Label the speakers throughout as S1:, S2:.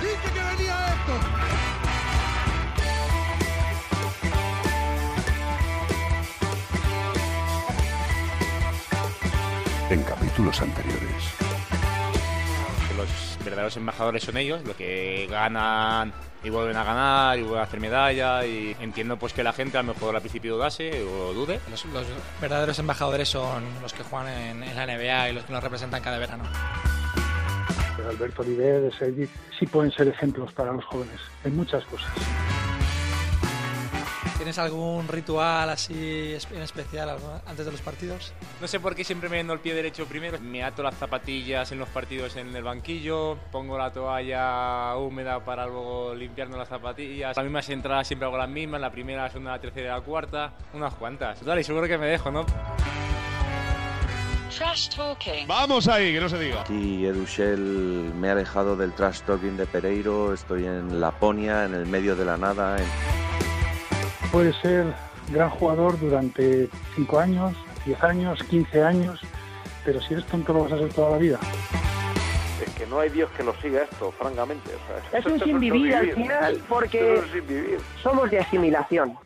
S1: Dije que venía esto.
S2: En capítulos anteriores.
S3: los verdaderos embajadores son ellos, los que ganan y vuelven a ganar y vuelven a hacer medalla y entiendo pues que la gente a lo mejor al principio dudase o dude.
S4: Los, los verdaderos embajadores son los que juegan en, en la NBA y los que nos representan cada verano.
S5: Alberto Oliver, de Sergi, sí pueden ser ejemplos para los jóvenes en muchas cosas.
S4: ¿Tienes algún ritual así en especial antes de los partidos?
S3: No sé por qué siempre me vendo el pie derecho primero. Me ato las zapatillas en los partidos en el banquillo, pongo la toalla húmeda para luego limpiarnos las zapatillas. Las mismas entradas siempre hago las mismas, la primera, la segunda, la tercera y la cuarta, unas cuantas. Total, y seguro que me dejo, ¿no?
S6: Trash talking.
S7: Vamos ahí, que no se diga.
S8: Y Edushel me ha alejado del trash talking de Pereiro, estoy en Laponia, en el medio de la nada. en-
S5: Puede ser gran jugador durante 5 años, 10 años, 15 años, pero si eres tonto lo vas a ser toda la vida.
S9: Es que no hay Dios que lo siga esto, francamente. o sea,
S10: Es un sin
S9: no
S10: vivir al final porque
S9: es un sin vivir.
S10: somos de asimilación.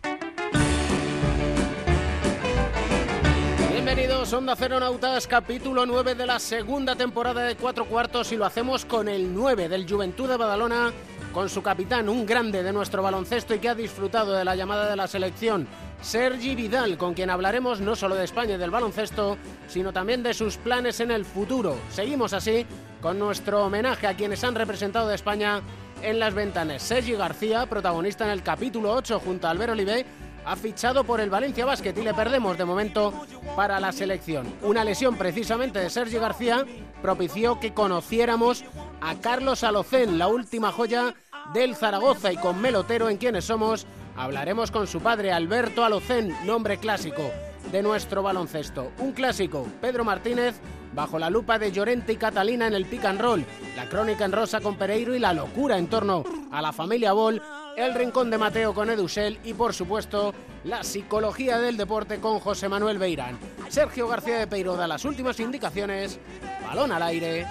S11: Bienvenidos, Onda Ceronautas, capítulo 9 de la segunda temporada de Cuatro Cuartos y lo hacemos con el 9 del Juventud de Badalona, con su capitán, un grande de nuestro baloncesto y que ha disfrutado de la llamada de la selección, Sergi Vidal, con quien hablaremos no solo de España y del baloncesto, sino también de sus planes en el futuro. Seguimos así con nuestro homenaje a quienes han representado de España en las ventanas. Sergi García, protagonista en el capítulo 8 junto a Albert Olivé, ha fichado por el Valencia Basket y le perdemos de momento para la selección. Una lesión precisamente de Sergi García propició que conociéramos a Carlos Alocén, la última joya del Zaragoza y con Melotero en quienes somos hablaremos con su padre Alberto Alocén, nombre clásico de nuestro baloncesto. Un clásico, Pedro Martínez, bajo la lupa de Llorente y Catalina en el pick and roll, la crónica en rosa con Pereiro y la locura en torno a la familia Ball, el rincón de Mateo con Edusel y por supuesto la psicología del deporte con José Manuel Beirán. Sergio García de Peiro da las últimas indicaciones, balón al aire,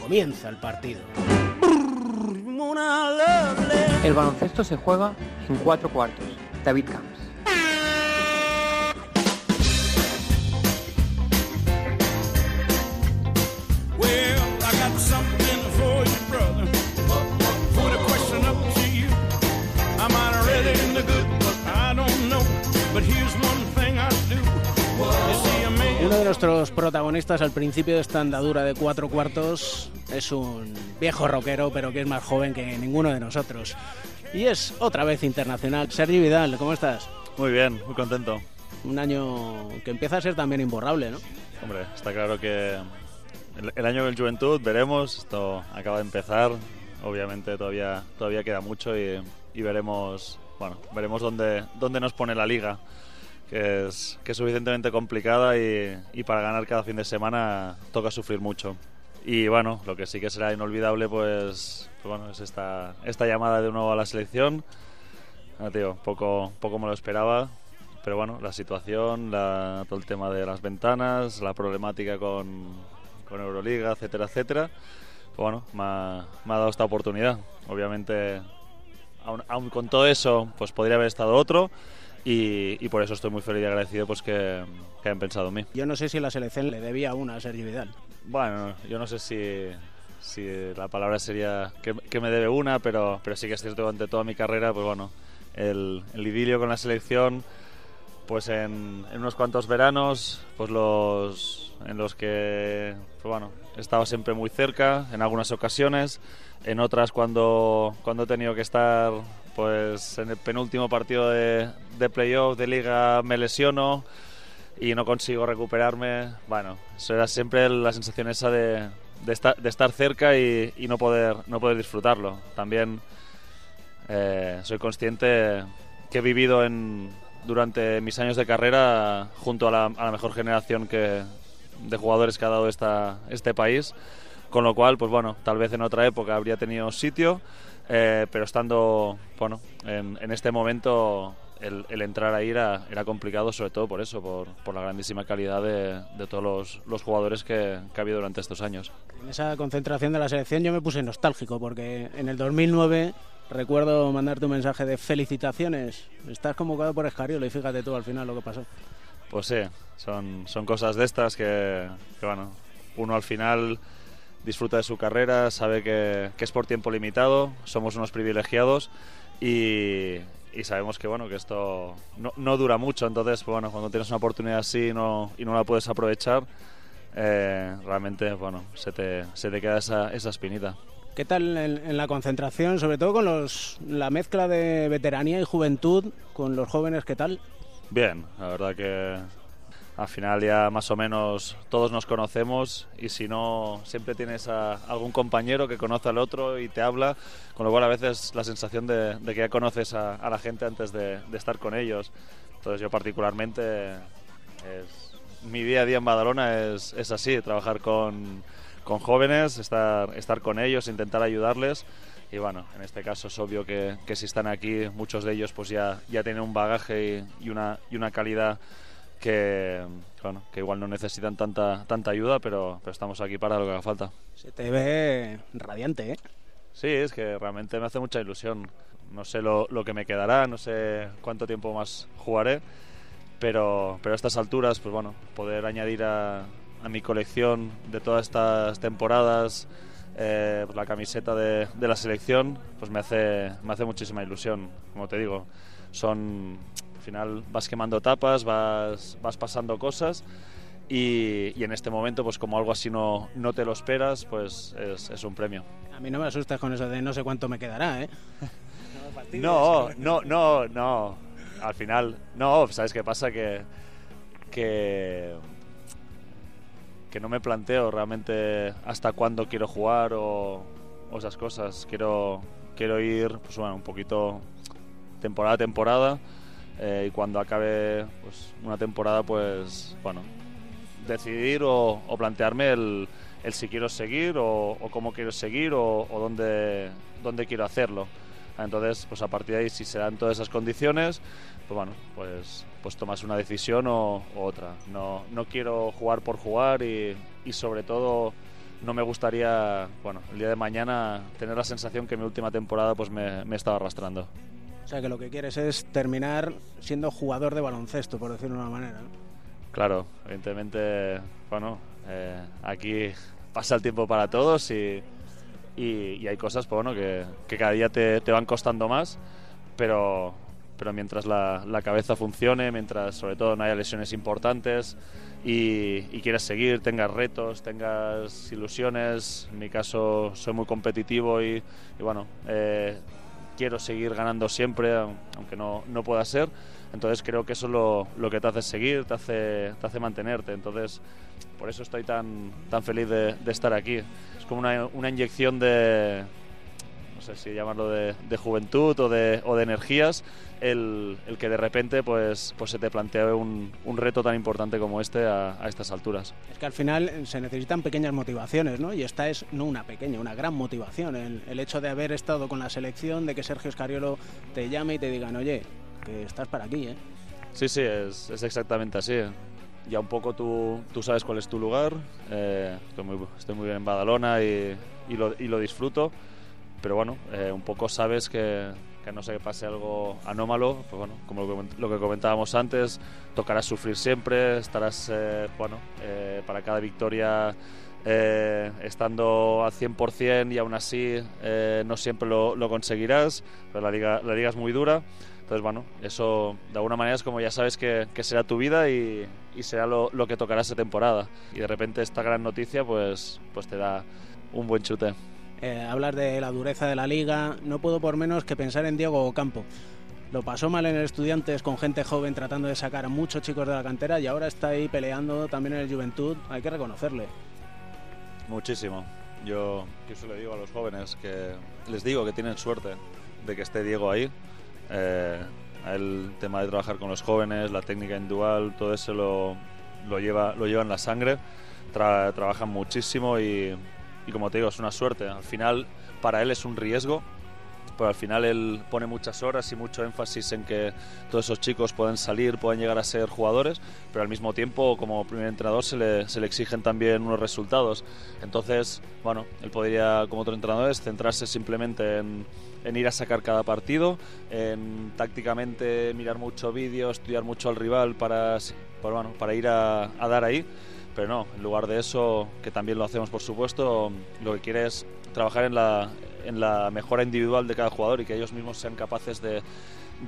S11: comienza el partido.
S10: El baloncesto se juega en cuatro cuartos. David Camps.
S11: Uno de nuestros protagonistas al principio de esta andadura de cuatro cuartos es un viejo rockero, pero que es más joven que ninguno de nosotros. Y es otra vez internacional. Sergi Vidal, ¿cómo estás?
S12: Muy bien, muy contento.
S11: Un año que empieza a ser también imborrable, ¿no?
S12: Hombre, está claro que el, el año del Juventud veremos, esto acaba de empezar, obviamente todavía, todavía queda mucho y, y veremos, bueno, veremos dónde, dónde nos pone la liga, que es, que es suficientemente complicada y, y para ganar cada fin de semana toca sufrir mucho. Y bueno, lo que sí que será inolvidable pues, pues bueno, es esta, esta llamada de nuevo a la selección. Ah, tío, poco, poco me lo esperaba, pero bueno, la situación, la- todo el tema de las ventanas, la problemática con, con Euroliga, etcétera, etcétera, pues bueno, me ha, me ha dado esta oportunidad. Obviamente, aun, aun con todo eso, pues podría haber estado otro y, y por eso estoy muy feliz y agradecido pues que, que hayan pensado en mí.
S11: Yo no sé si la selección le debía una a Sergi Vidal.
S12: Bueno, yo no sé si, si la palabra sería que, que me debe una, pero, pero sí que es cierto que durante toda mi carrera, pues bueno, el, el idilio con la selección, pues en, en unos cuantos veranos, pues los en los que, pues bueno, he estado siempre muy cerca, en algunas ocasiones, en otras cuando, cuando he tenido que estar, pues en el penúltimo partido de, de playoff de liga me lesiono y no consigo recuperarme. Bueno, eso era siempre la sensación esa de, de, estar, de estar cerca y, y no, poder, no poder disfrutarlo. También eh, soy consciente que he vivido en, durante mis años de carrera junto a la, a la mejor generación que, de jugadores que ha dado esta, este país, con lo cual, pues bueno, tal vez en otra época habría tenido sitio, eh, pero estando, bueno, en, en este momento el, el, entrar ahí era, era, complicado, sobre todo por eso, por, por la grandísima calidad de, de todos los, los jugadores que, que, ha habido durante estos años.
S13: En esa concentración de la selección yo me puse nostálgico, porque en el 2009 recuerdo mandarte un mensaje de felicitaciones, estás convocado por Escariolo y fíjate tú al final lo que pasó.
S12: Pues sí, son, son cosas de estas que, que, bueno, uno al final disfruta de su carrera, sabe que, que es por tiempo limitado, somos unos privilegiados y, y sabemos que bueno que esto no, no, dura mucho. Entonces bueno cuando tienes una oportunidad así no, y no la puedes aprovechar eh, realmente bueno se te, se te queda esa, esa espinita.
S13: ¿Qué tal en, en, la concentración, sobre todo con los, la mezcla de veteranía y juventud, con los jóvenes, qué tal?
S12: Bien, la verdad que al final ya más o menos todos nos conocemos y si no siempre tienes a algún compañero que conoce al otro y te habla, con lo cual a veces la sensación de, de que ya conoces a, a, la gente antes de, de, estar con ellos. Entonces yo particularmente es, mi día a día en Badalona es, es así, trabajar con, con jóvenes, estar, estar con ellos, intentar ayudarles y bueno, en este caso es obvio que, que, si están aquí, muchos de ellos pues ya, ya tienen un bagaje y, y, una, y una calidad que, bueno, que igual no necesitan tanta, tanta ayuda, pero, pero estamos aquí para lo que haga falta.
S13: Se te ve radiante, ¿eh?
S12: Sí, es que realmente me hace mucha ilusión. No sé lo, lo que me quedará, no sé cuánto tiempo más jugaré, pero, pero a estas alturas, pues bueno, poder añadir a, a mi colección de todas estas temporadas eh, pues la camiseta de, de, la selección, pues me hace, me hace muchísima ilusión. Como te digo, son final vas quemando etapas, vas, vas pasando cosas y, y, en este momento, pues como algo así no, no te lo esperas, pues es, es, un premio.
S13: A mí no me asustas con eso de no sé cuánto me quedará, ¿eh?
S12: no, no, no, no. Al final, no, ¿sabes qué pasa? Que, que, que no me planteo realmente hasta cuándo quiero jugar o, o esas cosas. Quiero, quiero ir, pues bueno, un poquito temporada a temporada eh, y cuando acabe pues, una temporada, pues bueno, decidir o, plantearme el, el, si quiero seguir o, o cómo quiero seguir o, o, dónde, dónde quiero hacerlo. Entonces, pues a partir de ahí, si se dan todas esas condiciones, pues bueno, pues, pues tomas una decisión o, otra. No, no quiero jugar por jugar y, y sobre todo no me gustaría, bueno, el día de mañana tener la sensación que mi última temporada pues me, me estaba arrastrando.
S13: O sea, que lo que quieres es terminar siendo jugador de baloncesto, por decirlo de una manera.
S12: Claro, evidentemente, bueno, eh, aquí pasa el tiempo para todos y, y, y hay cosas pues, bueno, que, que cada día te, te, van costando más, pero, pero mientras la, la, cabeza funcione, mientras sobre todo no haya lesiones importantes y, y quieras seguir, tengas retos, tengas ilusiones, en mi caso soy muy competitivo y, y bueno, eh, quiero seguir ganando siempre, aunque no, no pueda ser. Entonces creo que eso es lo, lo, que te hace seguir, te hace, te hace mantenerte. Entonces por eso estoy tan, tan feliz de, de estar aquí. Es como una, una, inyección de, sé si llamarlo de, de juventud o de, o de energías, el, el, que de repente pues, pues se te plantea un, un reto tan importante como este a, a, estas alturas.
S13: Es que al final se necesitan pequeñas motivaciones, ¿no? Y esta es no una pequeña, una gran motivación. El, el hecho de haber estado con la selección, de que Sergio Escariolo te llame y te digan, oye, que estás para aquí, ¿eh?
S12: Sí, sí, es, es exactamente así. Ya un poco tú, tú sabes cuál es tu lugar. Eh, estoy, muy, estoy muy bien en Badalona y, y, lo, y lo disfruto. Pero bueno, eh, un poco sabes que, que no sé que pase algo anómalo, pues bueno, como lo que comentábamos antes, tocarás sufrir siempre, estarás, eh, bueno, eh, para cada victoria estando al 100% y aún así no siempre lo, lo, conseguirás, la liga, la liga es muy dura. Entonces, bueno, eso de alguna manera es como ya sabes que, será tu vida y, y será lo, lo, que tocará esta temporada. Y de repente esta gran noticia pues, pues te da un buen chute.
S13: Eh, hablas de la dureza de la liga, no puedo por menos que pensar en Diego Ocampo. Lo pasó mal en el Estudiantes con gente joven tratando de sacar a muchos chicos de la cantera y ahora está ahí peleando también en el Juventud. Hay que reconocerle.
S12: Muchísimo. Yo, yo le digo a los jóvenes que les digo que tienen suerte de que esté Diego ahí. Eh, el tema de trabajar con los jóvenes, la técnica individual, todo eso lo, lo lleva, lo lleva en la sangre. Tra- trabajan muchísimo y, y como te digo, es una suerte. Al final, para él es un riesgo, pero al final él pone muchas horas y mucho énfasis en que todos esos chicos pueden salir, pueden llegar a ser jugadores, pero al mismo tiempo como primer entrenador se le, se le exigen también unos resultados. Entonces, bueno, él podría como otros entrenadores centrarse simplemente en, en ir a sacar cada partido, en tácticamente mirar mucho vídeo, estudiar mucho al rival para, para, bueno, para ir a, a dar ahí. Pero no, en lugar de eso, que también lo hacemos por supuesto, lo que quiere es trabajar en la, en la mejora individual de cada jugador y que ellos mismos sean capaces de,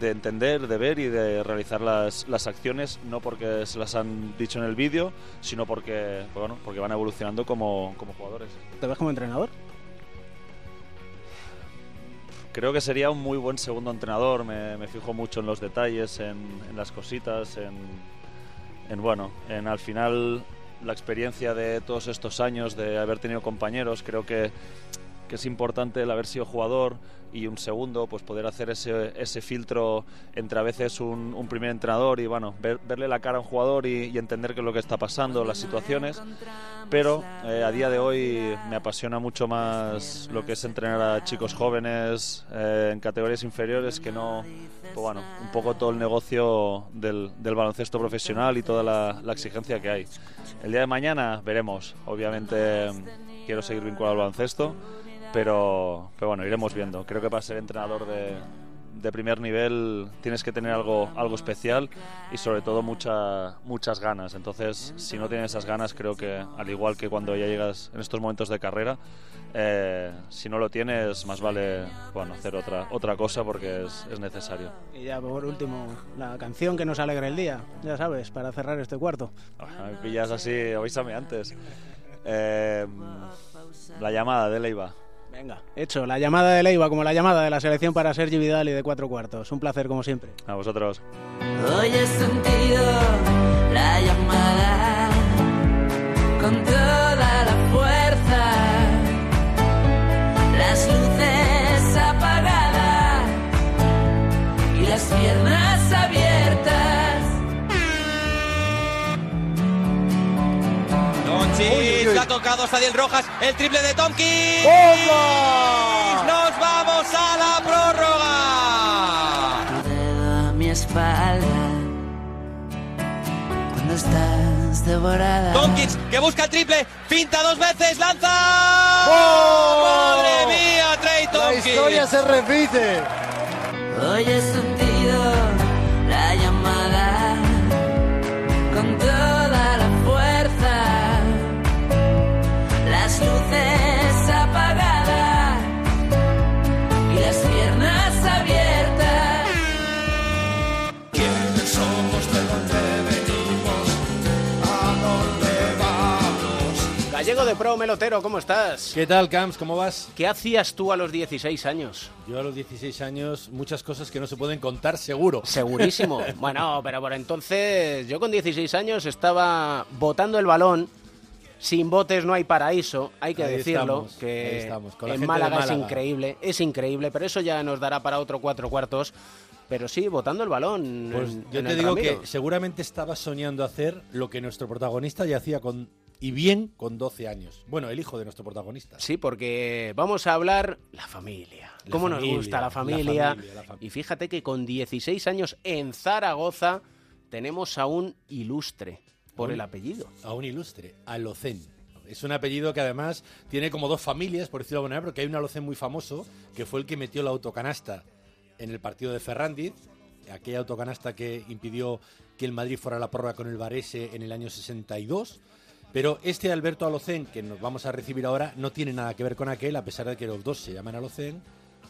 S12: de entender, de ver y de realizar las, las acciones, no porque se las han dicho en el vídeo, sino porque, pues bueno, porque van evolucionando como, como jugadores.
S11: ¿Te ves como entrenador?
S12: Creo que sería un muy buen segundo entrenador, me, me fijo mucho en los detalles, en, en las cositas, en, en bueno, en al final la experiencia de todos estos años, de haber tenido compañeros, creo que, que es importante el haber sido jugador y un segundo, pues poder hacer ese, ese filtro entre a veces un, un primer entrenador y bueno, ver- verle la cara a un jugador y, y entender qué es lo que está pasando, las situaciones. Pero eh, a día de hoy me apasiona mucho más lo que es entrenar a chicos jóvenes eh, en categorías inferiores que no, pues bueno, un poco todo el negocio del, del baloncesto profesional y toda la, la exigencia que hay. El día de mañana veremos. Obviamente quiero seguir vinculado al baloncesto, pero, pero bueno, iremos viendo. Creo que para ser entrenador de, de primer nivel tienes que tener algo, algo especial y sobre todo mucha, muchas ganas. Entonces, si no tienes esas ganas, creo que al igual que cuando ya llegas en estos momentos de carrera, eh, si no lo tienes, más vale bueno, hacer otra, otra cosa porque es, es necesario.
S11: Y ya por último, la canción que nos alegra el día, ya sabes, para cerrar este cuarto.
S12: Ah, Me pillas así, avísame antes. Eh, la llamada de Leiva.
S11: Venga, hecho, la llamada de Leiva como la llamada de la selección para Sergi Vidal y de cuatro cuartos. Un placer como siempre.
S12: A vosotros.
S7: Hoy he sentido la llamada con toda la fuerza. Las luces apagadas y las piernas
S14: Doncic la ha tocado Sadiel Rojas, el triple de Tomkins. Nos vamos a la prórroga.
S7: Tu dedo a mi espalda cuando estás devorada.
S14: Tomkins que busca el triple, pinta dos veces, lanza. ¡Madre mía, Trey Tomkins!
S7: historia se repite. Hoy he sentido la
S11: Pro Melotero, ¿cómo estás?
S15: ¿Qué tal, Camps? ¿Cómo vas?
S11: ¿Qué hacías tú a los 16 años?
S15: Yo a los 16 años, muchas cosas que no se pueden contar seguro.
S11: Segurísimo. bueno, pero por entonces yo con 16 años estaba botando el balón. Sin botes no hay paraíso, hay que
S15: Ahí
S11: decirlo,
S15: estamos,
S11: que
S15: estamos, con
S11: en Málaga, es increíble, es increíble, pero eso ya nos dará para otro cuatro cuartos. Pero sí, botando el balón.
S15: Pues
S11: en-
S15: yo
S11: en
S15: te digo
S11: Ramiro.
S15: que seguramente estaba soñando hacer lo que nuestro protagonista ya hacía con y bien con 12 años. Bueno, el hijo de nuestro protagonista.
S11: Sí, porque vamos a hablar la familia.
S15: La
S11: ¿Cómo nos gusta la
S15: la
S11: familia?
S15: familia, la fam-
S11: Y fíjate que con 16 años en Zaragoza tenemos a un ilustre por
S15: A un-
S11: el apellido.
S15: A un ilustre, Alocén. Es un apellido que además tiene como dos familias, por decirlo de alguna manera, porque hay un Alocén muy famoso que fue el que metió la autocanasta en el partido de Ferrandiz, aquella autocanasta que impidió que el Madrid fuera a la prórroga con el Varese en el año 62. Pero este Alberto Alocén, que nos vamos a recibir ahora, no tiene nada que ver con aquel, a pesar de que los dos se llaman Alocén.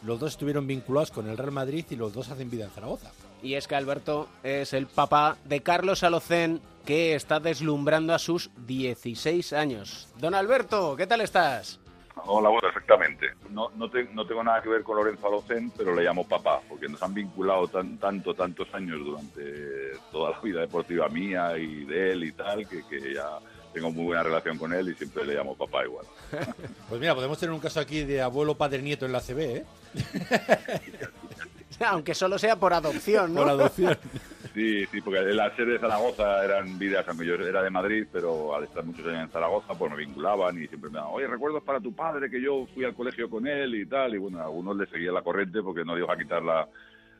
S15: Los dos estuvieron vinculados con el Real Madrid y los dos hacen vida en Zaragoza.
S11: Y es que Alberto es el papá de Carlos Alocén, que está deslumbrando a sus 16 años. Don Alberto, ¿qué tal estás?
S16: Hola, bueno, perfectamente. No, no, te- no tengo nada que ver con Lorenzo Alocén, pero le llamo papá, porque nos han vinculado tan, tanto, tantos años durante toda la vida deportiva mía y de él y tal, que, que ya tengo muy buena relación con él y siempre le llamo papá igual.
S15: Pues mira, podemos tener un caso aquí de abuelo, padre, nieto en la CB, ¿eh?
S11: Aunque solo sea por adopción, ¿no?
S15: Por adopción.
S16: Sí, sí, porque la sede de Zaragoza eran vidas, aunque yo era de Madrid, pero al estar muchos años en Zaragoza, pues me vinculaban y siempre me daban, oye, recuerdos para tu padre, que yo fui al colegio con él y tal, y bueno, a algunos les seguía la corriente porque no iba a quitar la,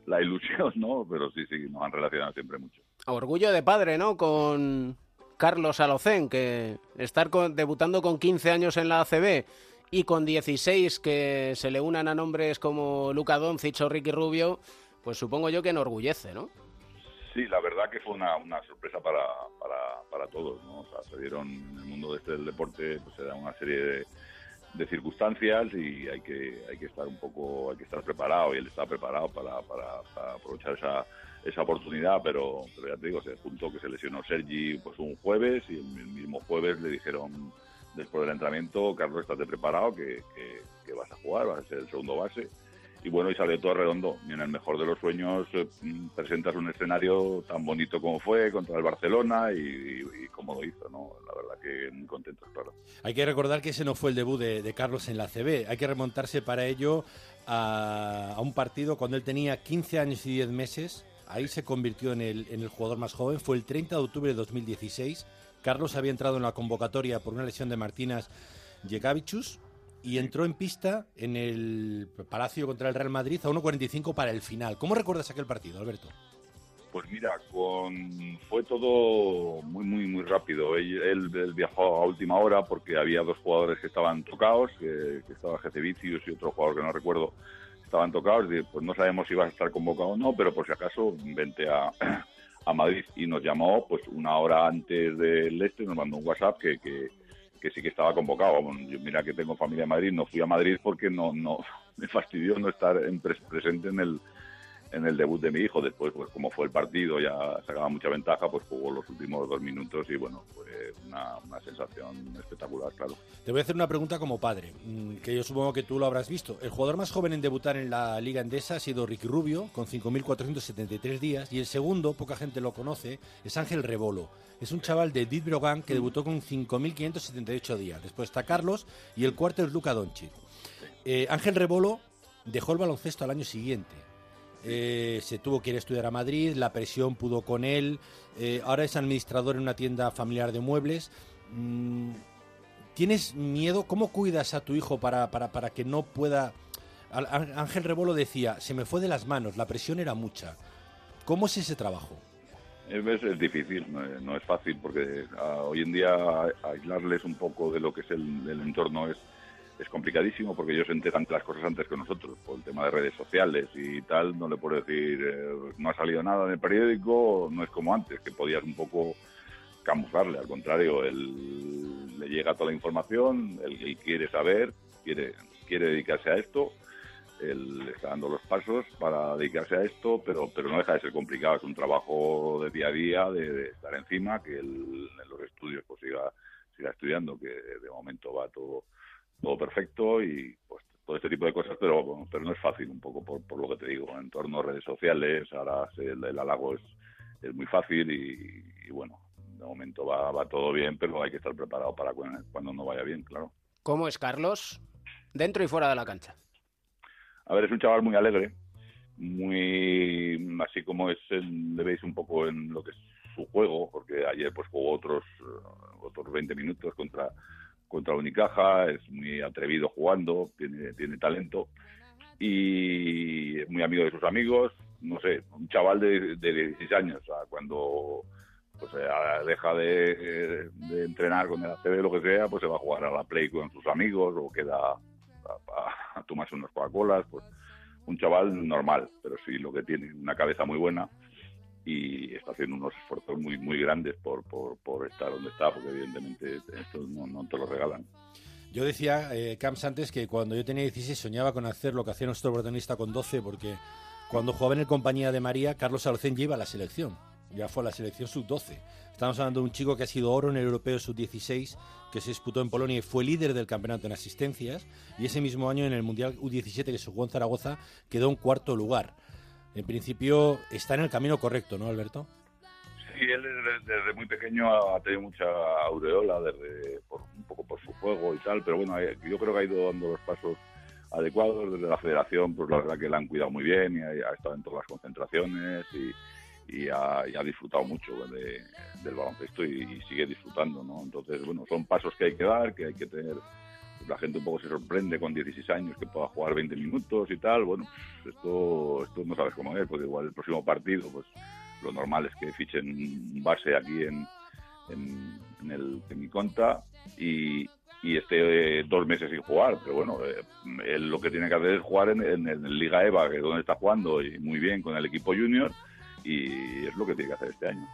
S16: la ilusión, ¿no? Pero sí, sí, nos han relacionado siempre mucho.
S11: Orgullo de padre, ¿no? Con Carlos Alocén, que estar debutando con 15 años en la ACB y con 16 que se le unan a nombres como Luca Doncic o Ricky Rubio, pues supongo yo que enorgullece, ¿no?
S16: Sí, la verdad que fue una, sorpresa para, para, todos, ¿no? O sea, se dieron en el mundo de este del deporte, pues se da una serie de, circunstancias y hay que hay que estar un poco, hay que estar preparado y él está preparado para, para, para aprovechar esa, esa oportunidad, pero, pero ya te digo, se juntó que se lesionó Sergi pues un jueves y el mismo jueves le dijeron después del entrenamiento, Carlos, estate preparado que, que, que vas a jugar, vas a ser el segundo base y bueno, y sale todo redondo. Y en el mejor de los sueños eh, presentas un escenario tan bonito como fue contra el Barcelona y, y, y como lo hizo, ¿no? La verdad que muy contentos, claro.
S15: Hay que recordar que ese no fue el debut de, de Carlos en la CB. Hay que remontarse para ello a, a un partido cuando él tenía 15 años y 10 meses. Ahí se convirtió en el, jugador más joven. Fue el 30 de octubre de 2016. Carlos había entrado en la convocatoria por una lesión de Martínez Jekavichus y entró en pista en el Palacio contra el Real Madrid a 1.45 para el final. ¿Cómo recuerdas aquel partido, Alberto?
S16: Pues mira, fue todo muy muy muy rápido. Él, viajó a última hora porque había dos jugadores que estaban tocados, que, que estaba Jefe Vicius y otro jugador que no recuerdo, estaban tocados. Pues no sabemos si ibas a estar convocado o no, pero por si acaso vente a, a Madrid y nos llamó pues una hora antes del este, nos mandó un WhatsApp que, que, que sí que estaba convocado. Yo mira que tengo familia en Madrid, no fui a Madrid porque no no me fastidió no estar en pres- presente en el en el debut de mi hijo. Después, pues como fue el partido, ya sacaba mucha ventaja, pues jugó los últimos dos minutos y bueno, fue una, una sensación espectacular, claro.
S15: Te voy a hacer una pregunta como padre, mm, que yo supongo que tú lo habrás visto. El jugador más joven en debutar en la Liga Endesa ha sido Ricky Rubio, con 5.473 días, y el segundo, poca gente lo conoce, es Ángel Rebolo. Es un chaval de Dit Brogan que debutó con 5.578 días. Después está Carlos y el cuarto es Luca Doncic. Eh, Ángel Rebolo dejó el baloncesto al año siguiente. Eh, se tuvo que ir a estudiar a Madrid, la presión pudo con él, eh, ahora es administrador en una tienda familiar de muebles. Mm, ¿Tienes miedo? ¿Cómo cuidas a tu hijo para, para, para que no pueda... Ángel Rebolo decía, se me fue de las manos, la presión era mucha. ¿Cómo es ese trabajo?
S16: Es, es- difícil, no es, no es fácil, porque ah, hoy en día a- aislarles un poco de lo que es el, el entorno es, es complicadísimo, porque ellos se enteran de las cosas antes que nosotros, por el tema de redes sociales y tal, no le puedo decir, eh, no ha salido nada en el periódico, no es como antes, que podías un poco camuflarle, al contrario, él le llega toda la información, él, él quiere saber, quiere, quiere dedicarse a esto, él está dando los pasos para dedicarse a esto, pero, pero no deja de ser complicado, es un trabajo de día a día, de, de estar encima, que él en los estudios pues siga, siga estudiando, que de momento va todo, todo perfecto y pues todo este tipo de cosas, pero, pero no es fácil un poco por, por lo que te digo, en torno a redes sociales, ahora el, el halago es, es muy fácil y, y bueno, de momento va, va todo bien, pero hay que estar preparado para cuando, cuando no vaya bien, claro.
S11: ¿Cómo es Carlos? Dentro y fuera de la cancha.
S16: A ver, es un chaval muy alegre, muy así como es, le veis un poco en lo que es su juego, porque ayer pues jugó otros otros 20 minutos contra contra Unicaja, es muy atrevido jugando, tiene tiene talento y es muy amigo de sus amigos, no sé, un chaval de, de 16 años, cuando pues eh, deja de, de entrenar con el ACB lo que sea, pues se va a jugar a la Play con sus amigos o queda a, a- a tomarse unas Coca-Colas, pues un chaval normal, pero sí lo que tiene, una cabeza muy buena y está haciendo unos esfuerzos muy muy grandes por, por, por estar donde está, porque evidentemente esto no, no te lo regalan.
S15: Yo decía, eh, Camps, antes que cuando yo tenía 16 soñaba con hacer lo que hacía nuestro protagonista con 12, porque cuando jugaba en el compañía de María, Carlos Alocén ya iba a la selección. Ya fue a la selección sub-12. Estamos hablando de un chico que ha sido oro en el europeo sub-16, que se disputó en Polonia y fue líder del campeonato en asistencias. Y ese mismo año en el Mundial U-17 que se jugó en Zaragoza quedó en cuarto lugar. En principio está en el camino correcto, ¿no, Alberto?
S16: Sí, él desde, desde muy pequeño ha, tenido mucha aureola, desde por, un poco por su juego y tal, pero bueno, eh, yo creo que ha ido dando los pasos adecuados desde la federación, pues la verdad que la han cuidado muy bien y ha, estado en todas las concentraciones y, y ha, y ha disfrutado mucho de- del baloncesto y, sigue disfrutando, ¿no? Entonces, bueno, son pasos que hay que dar, que hay que tener la gente un poco se sorprende con 16 años que pueda jugar 20 minutos y tal. Bueno, pues esto, esto no sabes cómo es, porque igual el próximo partido, pues lo normal es que fichen un base aquí en, en, el en mi conta y, y esté eh, dos meses sin jugar. Pero bueno, eh, él lo que tiene que hacer es jugar en, en, en Liga EVA, que es donde está jugando y muy bien con el equipo junior, y es lo que tiene que hacer este año.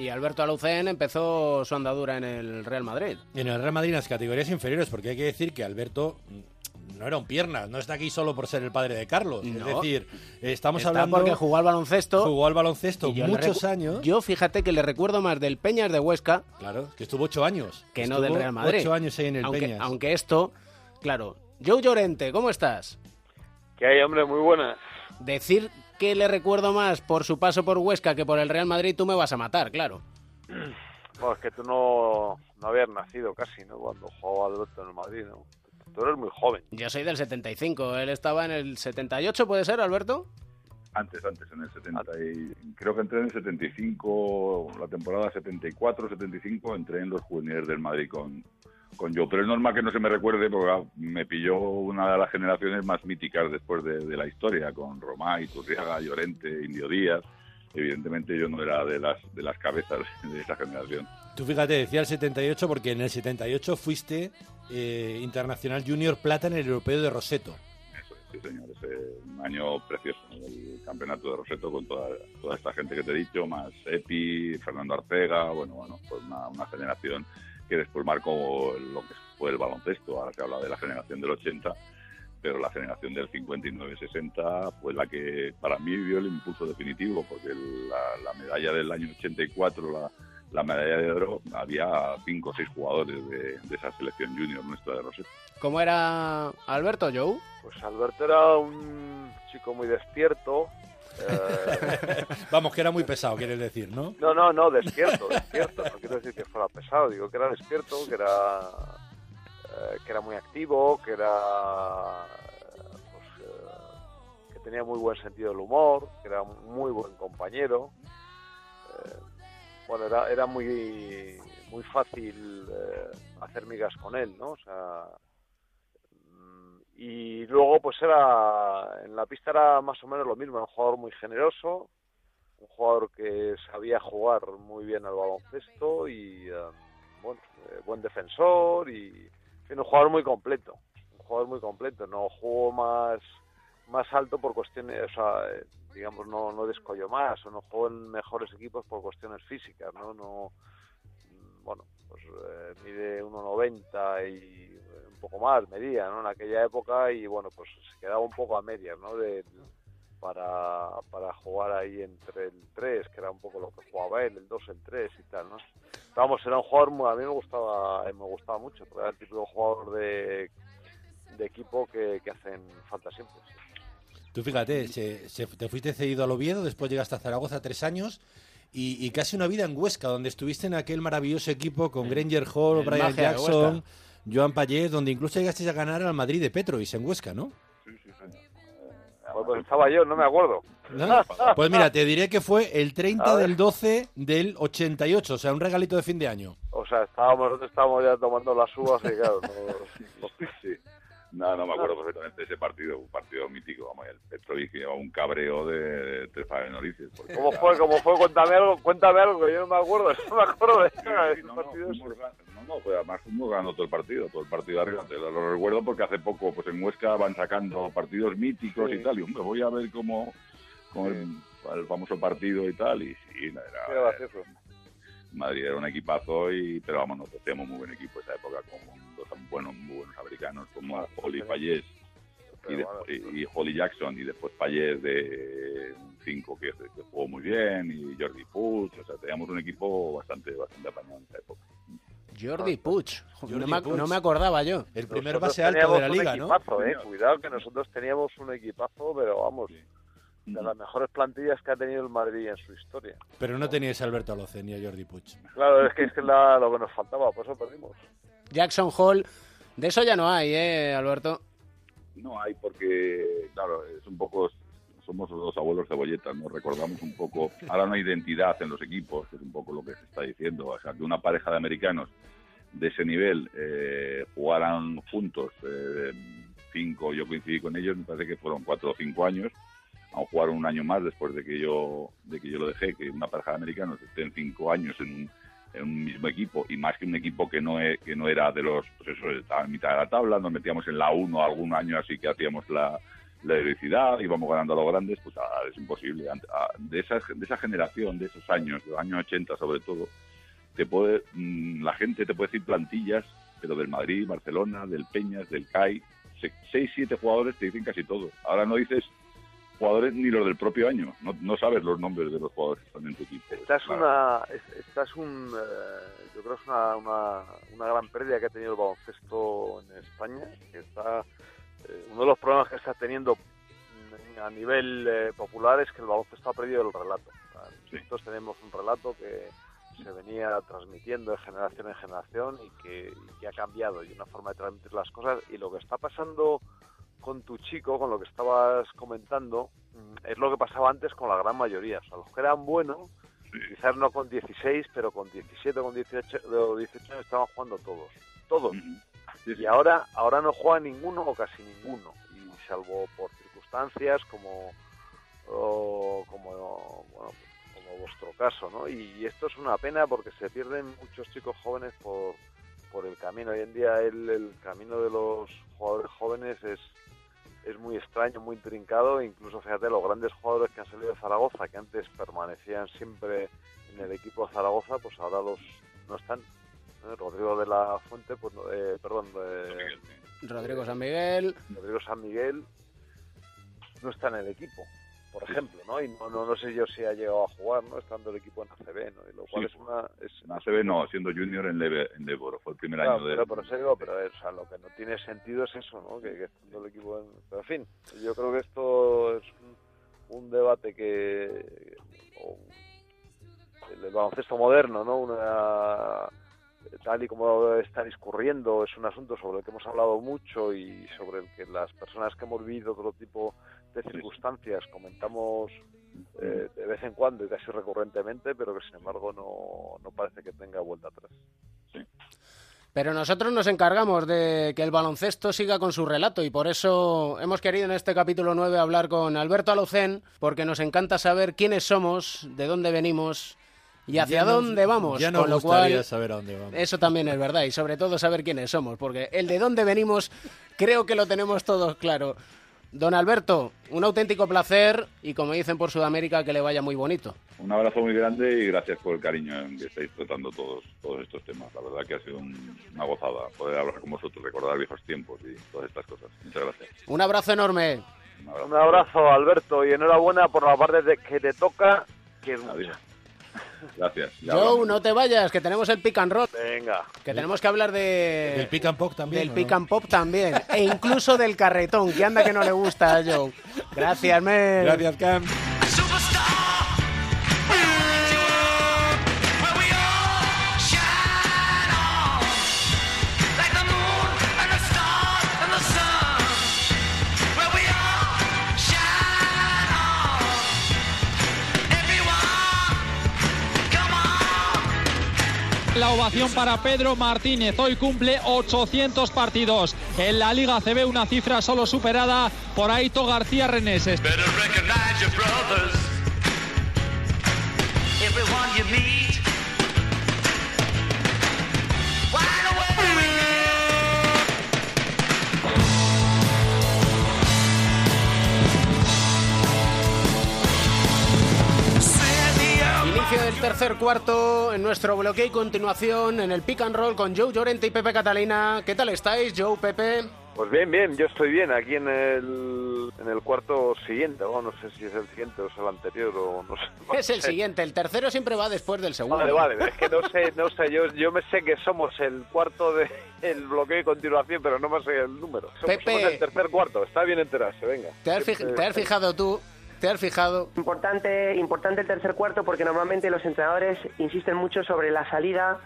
S11: Y Alberto Alucén empezó su andadura en el Real Madrid.
S15: En el Real Madrid en las categorías inferiores, porque hay que decir que Alberto mm, no era un piernas, no está aquí solo por ser el padre de Carlos. Es decir, estamos
S11: Está
S15: hablando.
S11: porque jugó al baloncesto.
S15: Jugó al baloncesto muchos años.
S11: Yo fíjate que le recuerdo más del Peñas de Huesca
S15: Claro, que estuvo ocho años.
S11: que no del Real Madrid.
S15: Ocho años ahí en el
S11: aunque,
S15: Peñas.
S11: Aunque esto, claro. Joe Llorente, ¿cómo estás?
S17: ¿Qué hay, hombre? Muy buenas.
S11: Decir que le recuerdo más por su paso por Huesca que por el Real Madrid, tú me vas a matar, claro.
S17: Bueno, es que tú no, no habías nacido casi, ¿no? Cuando jugaba Alberto en el Madrid, ¿no? Tú eres muy joven.
S11: Yo soy del 75, él estaba en el 78, ¿puede ser, Alberto?
S16: Antes, antes, en el 70 y creo que entré en el 75, la temporada 74-75, entré en los juveniles del Madrid con, con yo. Pero es normal que no se me recuerde porque me pilló una de las generaciones más míticas después de, de la historia, con Romá, Iturriaga, Llorente, Indio Díaz. Evidentemente yo no era de las, de las cabezas de esa generación.
S15: Tú fíjate, decía el 78 porque en el 78 fuiste eh, internacional junior plata en el europeo de Roseto.
S16: Sí, señor, es un año precioso, el campeonato de Roseto con toda, toda esta gente que te he dicho, más Epi, Fernando Arcega, bueno, bueno, pues una, una generación que después marcó lo que fue el baloncesto, ahora se habla de la generación del 80, pero la generación del 59-60 fue la que para mí dio el impulso definitivo, porque la, la medalla del año 84, la, la medalla de oro, había cinco o seis jugadores de, de esa selección junior nuestra de Roseto.
S11: ¿Cómo era Alberto, Joe?
S17: Pues Alberto era un chico muy despierto.
S15: Vamos, que era muy pesado, quieres decir, ¿no?
S17: No, no, no, despierto, despierto. No quiero decir que fuera pesado, digo que era despierto, que era eh, que era muy activo, que era pues, eh, que tenía muy buen sentido del humor, que era muy buen compañero. Eh, bueno, era, era muy muy fácil hacer migas con él, ¿no? O sea, y luego pues era en la pista era más o menos lo mismo, un jugador muy generoso, un jugador que sabía jugar muy bien al baloncesto y eh, bueno, eh, buen defensor y en fin, un jugador muy completo, un jugador muy completo, no jugó más más alto por cuestiones, o sea, digamos no no descolló más o no jugó en mejores equipos por cuestiones físicas, no no mm, bueno, pues eh, mide 1.90 y poco más medía, ¿no? En aquella época y bueno, pues se quedaba un poco a medias, ¿no? De, para, para jugar ahí entre el 3, que era un poco lo que jugaba él, el 2, el 3 y tal, ¿no? Vamos, era un jugador, muy- a mí me gustaba, eh, me gustaba mucho, porque era el típico jugador de, de equipo que, que hacen falta siempre. sí.
S15: Tú fíjate, se- se- te fuiste cedido al Oviedo, después llegaste a Zaragoza tres años y, y casi una vida en Huesca, donde estuviste en aquel maravilloso equipo con Granger Hall,
S11: El
S15: Brian
S11: de
S15: Jackson. Joan Payet, donde incluso llegaste a ganar al Madrid de Petrovis en Huesca, ¿no?
S17: Pues, pues estaba yo, no me acuerdo.
S15: ¿No? Pues mira, te diré que fue el 30
S17: A ver.
S15: del 12 del 88, o sea, un regalito de fin de año.
S17: O sea, estábamos, estábamos ya tomando las uvas y claro, no-
S16: Sí. No, no me acuerdo perfectamente de ese partido, un partido mítico, vamos, el Petrovic que llevaba un cabreo de tres porque
S17: ¿Cómo fue? ¿Cómo fue? Cuéntame algo, cuéntame algo, yo no me acuerdo, no me acuerdo de
S16: no, no, no, no, pues además fuimos ganando todo el partido, todo el partido arriba. Te lo, recuerdo porque hace poco, pues en Huesca van sacando partidos míticos y tal, y hombre, voy a ver cómo, el, famoso partido y tal, y sí, era. Madrid era un equipazo, y pero vamos, nosotros teníamos muy buen equipo esa época, con dos buenos, muy buenos americanos, como Holly Payet y, después- y, y Holly Jackson, y después Payet de un 5 que, que jugó muy bien, y Jordi Puig, o sea, teníamos un equipo bastante, bastante apañado en esa época.
S11: Jordi Puig.
S15: Jordi
S11: no, me,
S15: Puig.
S11: no me acordaba yo.
S15: El primer
S17: Nosotros
S15: base alto de la
S17: teníamos
S15: liga,
S17: un
S15: ¿no?
S17: equipazo, eh, Cuidado que nosotros teníamos un equipazo, pero vamos, de las mejores plantillas que ha tenido el Madrid en su historia.
S15: Pero no teníais a Alberto Alocen ni a Jordi Puig.
S17: Claro, es que es que la- lo que nos faltaba, por eso perdimos.
S11: Jackson Hall, de eso ya no hay, ¿eh, Alberto?
S16: No hay porque, claro, es un poco, somos los abuelos cebolletas, ¿no? Recordamos un poco, ahora no hay identidad en los equipos, que es un poco lo que se está diciendo, o sea, que una pareja de americanos de ese nivel eh, jugaran juntos eh, cinco, yo coincidí con ellos, me parece que fueron cuatro o cinco años, aún jugaron un año más después de que yo de que yo lo dejé, que una pareja de americanos estén cinco años en un, en un mismo equipo y más que un equipo que no e- que no era de los pues eso en mitad de la tabla, nos metíamos en la 1 algún año así que hacíamos la la heroicidad, íbamos ganando a los grandes, pues es imposible. De esa, de esa generación, de esos años, de los años 80 sobre todo, te puede, mm, la gente te puede decir plantillas, pero del Madrid, Barcelona, del Peñas, del CAI, se- seis, siete jugadores te dicen casi todo. Ahora no dices jugadores ni los del propio año, no, no sabes los nombres de los jugadores que están en tu equipo.
S17: Esta es
S16: Claro.
S17: una, es- esta es un, eh, yo creo que es una, una, una gran pérdida que ha tenido el baloncesto en España, que está, eh, uno de los problemas que está teniendo mm, a nivel eh, popular es que el baloncesto ha perdido el relato. Nosotros tenemos un relato que se venía transmitiendo de generación en generación y que, y que ha cambiado y una forma de transmitir las cosas y lo que está pasando con tu chico, con lo que estabas comentando, mm, es lo que pasaba antes con la gran mayoría. O sea, los que eran buenos, quizás no con 16, pero con 17 o con 18, o 18 años estaban jugando todos. Todos. Y ahora, ahora no juega ninguno o casi ninguno. Y salvo por circunstancias como, o como, bueno, como vuestro caso, ¿no? Y esto es una pena porque se pierden muchos chicos jóvenes por, por el camino. Hoy en día el, el camino de los jugadores jóvenes es, es muy extraño, muy intrincado. Incluso, fíjate, los grandes jugadores que han salido de Zaragoza, que antes permanecían siempre en el equipo de Zaragoza, pues ahora los no están. ¿eh? Rodrigo de la Fuente, pues, no- eh, perdón, eh,
S11: Rodrigo San Miguel.
S17: Rodrigo San Miguel no está en el equipo, por ejemplo, ¿no? Y no, no, no sé yo si ha llegado a jugar, ¿no? Estando el equipo en ACB, ¿no? Y lo cual
S16: Sí,
S17: es una... Es,
S16: En ACB no, siendo junior en, Leve, en Leboro, fue el primer
S17: Claro,
S16: año de...
S17: pero digo, pero o sea, lo que no tiene sentido es eso, ¿no? Que, que estando el equipo en... Pero en fin, yo creo que esto es un, un debate que... o el baloncesto moderno, ¿no? Una tal y como está discurriendo, es un asunto sobre el que hemos hablado mucho y sobre el que las personas que hemos vivido otro tipo de circunstancias comentamos eh, de vez en cuando y casi recurrentemente, pero que sin embargo no, no parece que tenga vuelta atrás.
S11: Pero nosotros nos encargamos de que el baloncesto siga con su relato y por eso hemos querido en este capítulo 9 hablar con Alberto Alocén, porque nos encanta saber quiénes somos, de dónde venimos y hacia
S15: nos-
S11: dónde vamos.
S15: ya nos
S11: con lo cual,
S15: saber a dónde vamos.
S11: Eso también es verdad y sobre todo saber quiénes somos, porque el de dónde venimos creo que lo tenemos todos claro. Don Alberto, un auténtico placer y como dicen por Sudamérica, que le vaya muy bonito.
S16: Un abrazo muy grande y gracias por el cariño en que estáis tratando todos, todos estos temas. La verdad que ha sido un- una gozada poder hablar con vosotros, recordar viejos tiempos y todas estas cosas. Muchas gracias.
S11: Un abrazo enorme.
S17: Un abrazo, Alberto, y enhorabuena por la parte de que te toca, que es mucha.
S16: Gracias.
S11: Joe, no te vayas, que tenemos el pick and roll.
S17: Venga.
S11: Que tenemos que hablar de...
S15: Del pick and pop también.
S11: Del
S15: ¿o
S11: pick and pop también. E incluso del carretón, que anda que no le gusta a Joe. Gracias, men.
S15: Gracias, Cam.
S18: La ovación para Pedro Martínez. Hoy cumple 800 partidos. En la Liga CB una cifra solo superada por Aito García Reneses.
S11: Tercer cuarto en nuestro bloque y continuación en el pick and roll con Joe Llorente y Pepe Catalina. ¿Qué tal estáis, Joe, Pepe?
S17: Pues bien, bien, yo estoy bien aquí en el, en el cuarto siguiente, o no sé si es el siguiente o es el anterior o no sé. no
S11: Es el
S17: sé.
S11: siguiente, el tercero siempre va después del segundo.
S17: Vale, vale, es que no sé, no sé, yo, yo me sé que somos el cuarto del el bloqueo de continuación, pero no me sé el número. Somos,
S11: Pepe.
S17: somos el tercer cuarto, está bien enterarse, venga.
S11: ¿Te has, te has fijado tú ¿Te has fijado?
S19: Importante, importante el tercer cuarto porque normalmente los entrenadores insisten mucho sobre la salida,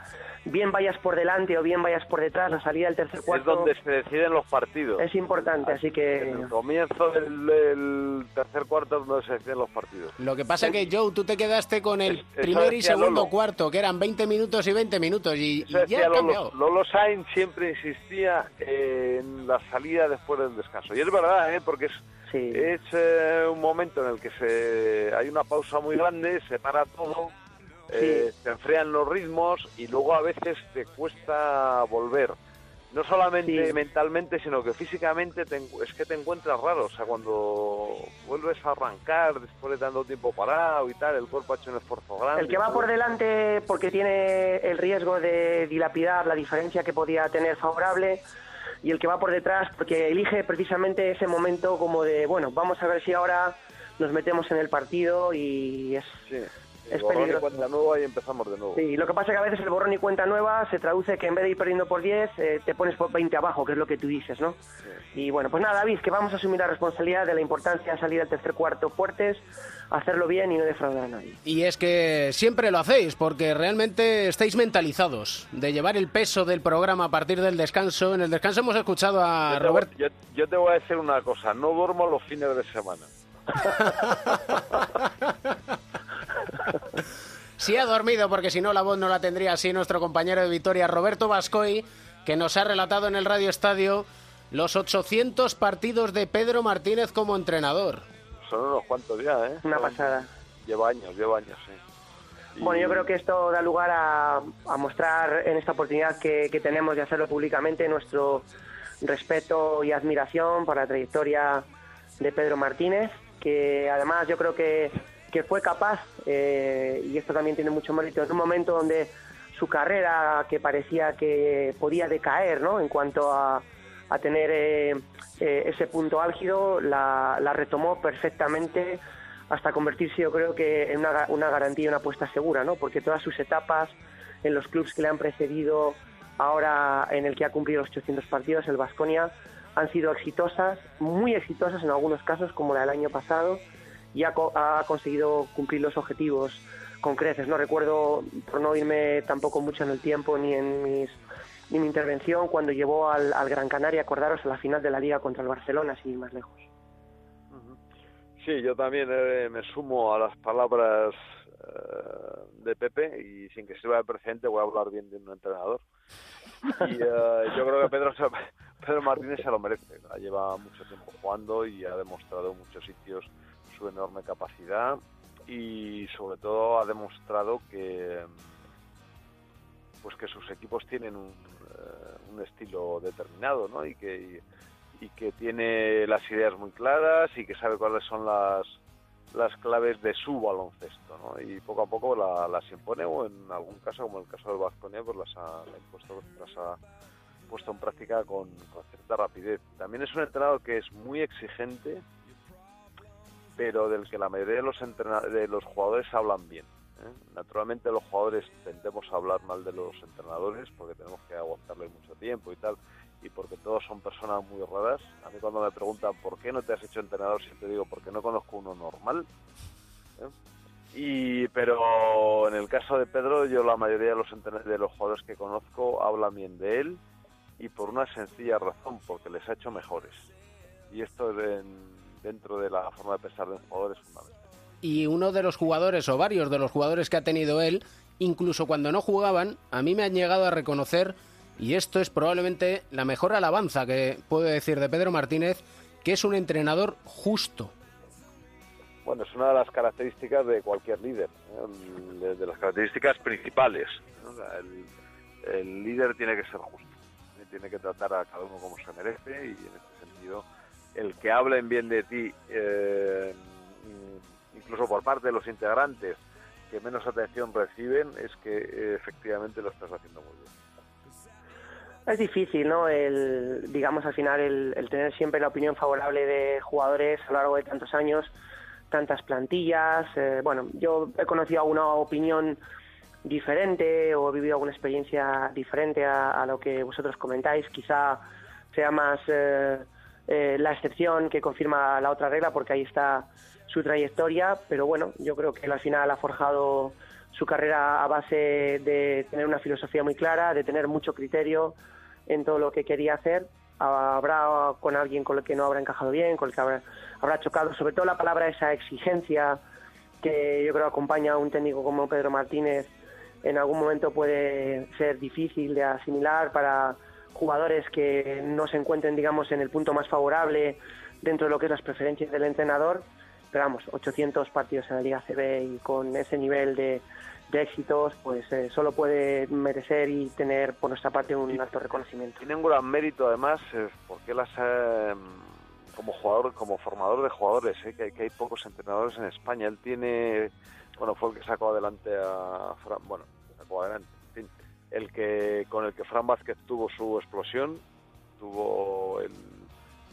S19: bien vayas por delante o bien vayas por detrás, la salida del tercer
S17: Es
S19: cuarto
S17: donde se deciden los partidos.
S19: es importante, así que
S17: En el comienzo del, del tercer cuarto es donde se deciden los partidos.
S11: Lo que pasa que, Joe, tú te quedaste con el primer y segundo
S17: Lolo.
S11: cuarto, que eran 20 minutos y 20 minutos, y, y ya
S17: decía
S11: ha
S17: Lolo,
S11: cambiado.
S17: Lolo Sainz siempre insistía en la salida después del descanso. Y es verdad, ¿eh? porque es, es eh, un momento en el que se hay una pausa muy grande, se para todo, eh, se enfrian los ritmos y luego a veces te cuesta volver. No solamente mentalmente, sino que físicamente te es que te encuentras raro. O sea, cuando vuelves a arrancar después de tanto tiempo parado y tal, el cuerpo ha hecho un esfuerzo grande.
S19: el que va por delante porque tiene el riesgo de dilapidar la diferencia que podía tener favorable y el que va por detrás porque elige precisamente ese momento como de, bueno, vamos a ver si ahora nos metemos en el partido y es, es
S17: borrón y cuenta nueva y empezamos de nuevo.
S19: Sí, lo que pasa es que a veces el borrón y cuenta nueva se traduce que en vez de ir perdiendo por 10, eh, te pones por 20 abajo, que es lo que tú dices, ¿no? Y bueno, pues nada, David, que vamos a asumir la responsabilidad de la importancia de salir al tercer cuarto fuertes, hacerlo bien y no defraudar a nadie.
S11: Y es que siempre lo hacéis, porque realmente estáis mentalizados de llevar el peso del programa a partir del descanso. En el descanso hemos escuchado a
S17: Yo te,
S11: Robert.
S17: voy, yo, yo te voy a decir una cosa, no duermo los fines de semana.
S11: Sí ha dormido, porque si no la voz no la tendría así nuestro compañero de Vitoria, Roberto Vascoy, que nos ha relatado en el Radio Estadio los 800 partidos de Pedro Martínez como entrenador.
S17: Son unos cuantos ya, ¿eh?
S19: Una
S17: Son-
S19: pasada.
S17: Lleva años, lleva años, sí.
S19: Bueno, yo creo que esto da lugar a, a mostrar en esta oportunidad que, que tenemos de hacerlo públicamente nuestro respeto y admiración para la trayectoria de Pedro Martínez, que además yo creo que, que fue capaz, eh, y esto también tiene mucho mérito, en un momento donde su carrera que parecía que podía decaer ¿no? en cuanto a, a tener eh, eh, ese punto álgido, la, la retomó perfectamente hasta convertirse yo creo que en una, una garantía una apuesta segura, ¿no? Porque todas sus etapas en los clubes que le han precedido, ahora en el que ha cumplido los 800 partidos, el Vasconia, han sido exitosas, muy exitosas en algunos casos, como la del año pasado, y ha, ha conseguido cumplir los objetivos con creces. No recuerdo, por no irme tampoco mucho en el tiempo ni en mis ni mi intervención, cuando llevó al, Gran Canaria, acordaros, a la final de la Liga contra el Barcelona, sin ir más lejos.
S17: Sí, yo también eh, me sumo a las palabras eh, de Pepe y sin que sirva de precedente voy a hablar bien de un entrenador. Y eh, yo creo que Pedro, Pedro Martínez se lo merece. Ha lleva mucho tiempo jugando y ha demostrado en muchos sitios enorme capacidad y sobre todo ha demostrado que pues que sus equipos tienen un, eh, un estilo determinado, ¿no? Y que y, que tiene las ideas muy claras y que sabe cuáles son las las claves de su baloncesto, ¿no? Y poco a poco la- las impone o en algún caso, como el caso del Vasconia, pues las ha, las ha puesto en práctica con, con cierta rapidez. También es un entrenador que es muy exigente, pero del que la mayoría de los de los jugadores hablan bien. ¿eh? Naturalmente los jugadores tendemos a hablar mal de los entrenadores porque tenemos que aguantarles mucho tiempo y tal, y porque todos son personas muy raras. A mí cuando me preguntan por qué no te has hecho entrenador, siempre digo porque no conozco uno normal. ¿eh? Y pero en el caso de Pedro, yo la mayoría de los de los jugadores que conozco hablan bien de él y por una sencilla razón, porque les ha hecho mejores. Y esto en- dentro de la forma de pensar de un jugador es fundamental.
S11: Y uno de los jugadores, o varios de los jugadores que ha tenido él, incluso cuando no jugaban, a mí me han llegado a reconocer, y esto es probablemente la mejor alabanza que puedo decir de Pedro Martínez, que es un entrenador justo.
S17: Bueno, es una de las características de cualquier líder, ¿eh? de, las características principales. el líder tiene que ser justo, ¿eh? tiene que tratar a cada uno como se merece y en este sentido el que hablen bien de ti, eh, mm, incluso por parte de los integrantes que menos atención reciben, es que eh, efectivamente lo estás haciendo muy bien.
S19: Es difícil, ¿no? El, digamos, al final, el, el tener siempre la opinión favorable de jugadores a lo largo de tantos años, tantas plantillas. eh, bueno, yo he conocido alguna opinión diferente o he vivido alguna experiencia diferente a, a lo que vosotros comentáis. Quizá sea más eh, eh, la excepción que confirma la otra regla, porque ahí está su trayectoria, pero bueno, yo creo que él al final ha forjado su carrera a base de tener una filosofía muy clara, de tener mucho criterio en todo lo que quería hacer. Habrá con alguien con el que no habrá encajado bien, con el que habrá, habrá chocado, sobre todo la palabra esa exigencia que yo creo acompaña a un técnico como Pedro Martínez, en algún momento puede ser difícil de asimilar para jugadores que no se encuentren, digamos, en el punto más favorable dentro de lo que es las preferencias del entrenador. Pero vamos, 800 partidos en la Liga CB y con ese nivel de, de éxitos, pues eh, solo puede merecer y tener por nuestra parte un alto reconocimiento.
S17: Tiene un gran mérito además eh, porque él ha, como jugador, como formador de jugadores, eh, que, hay, que hay pocos entrenadores en España. Él tiene, bueno, fue el que sacó adelante a Fran, bueno, sacó adelante, el que con el que Fran Vázquez tuvo su explosión, tuvo el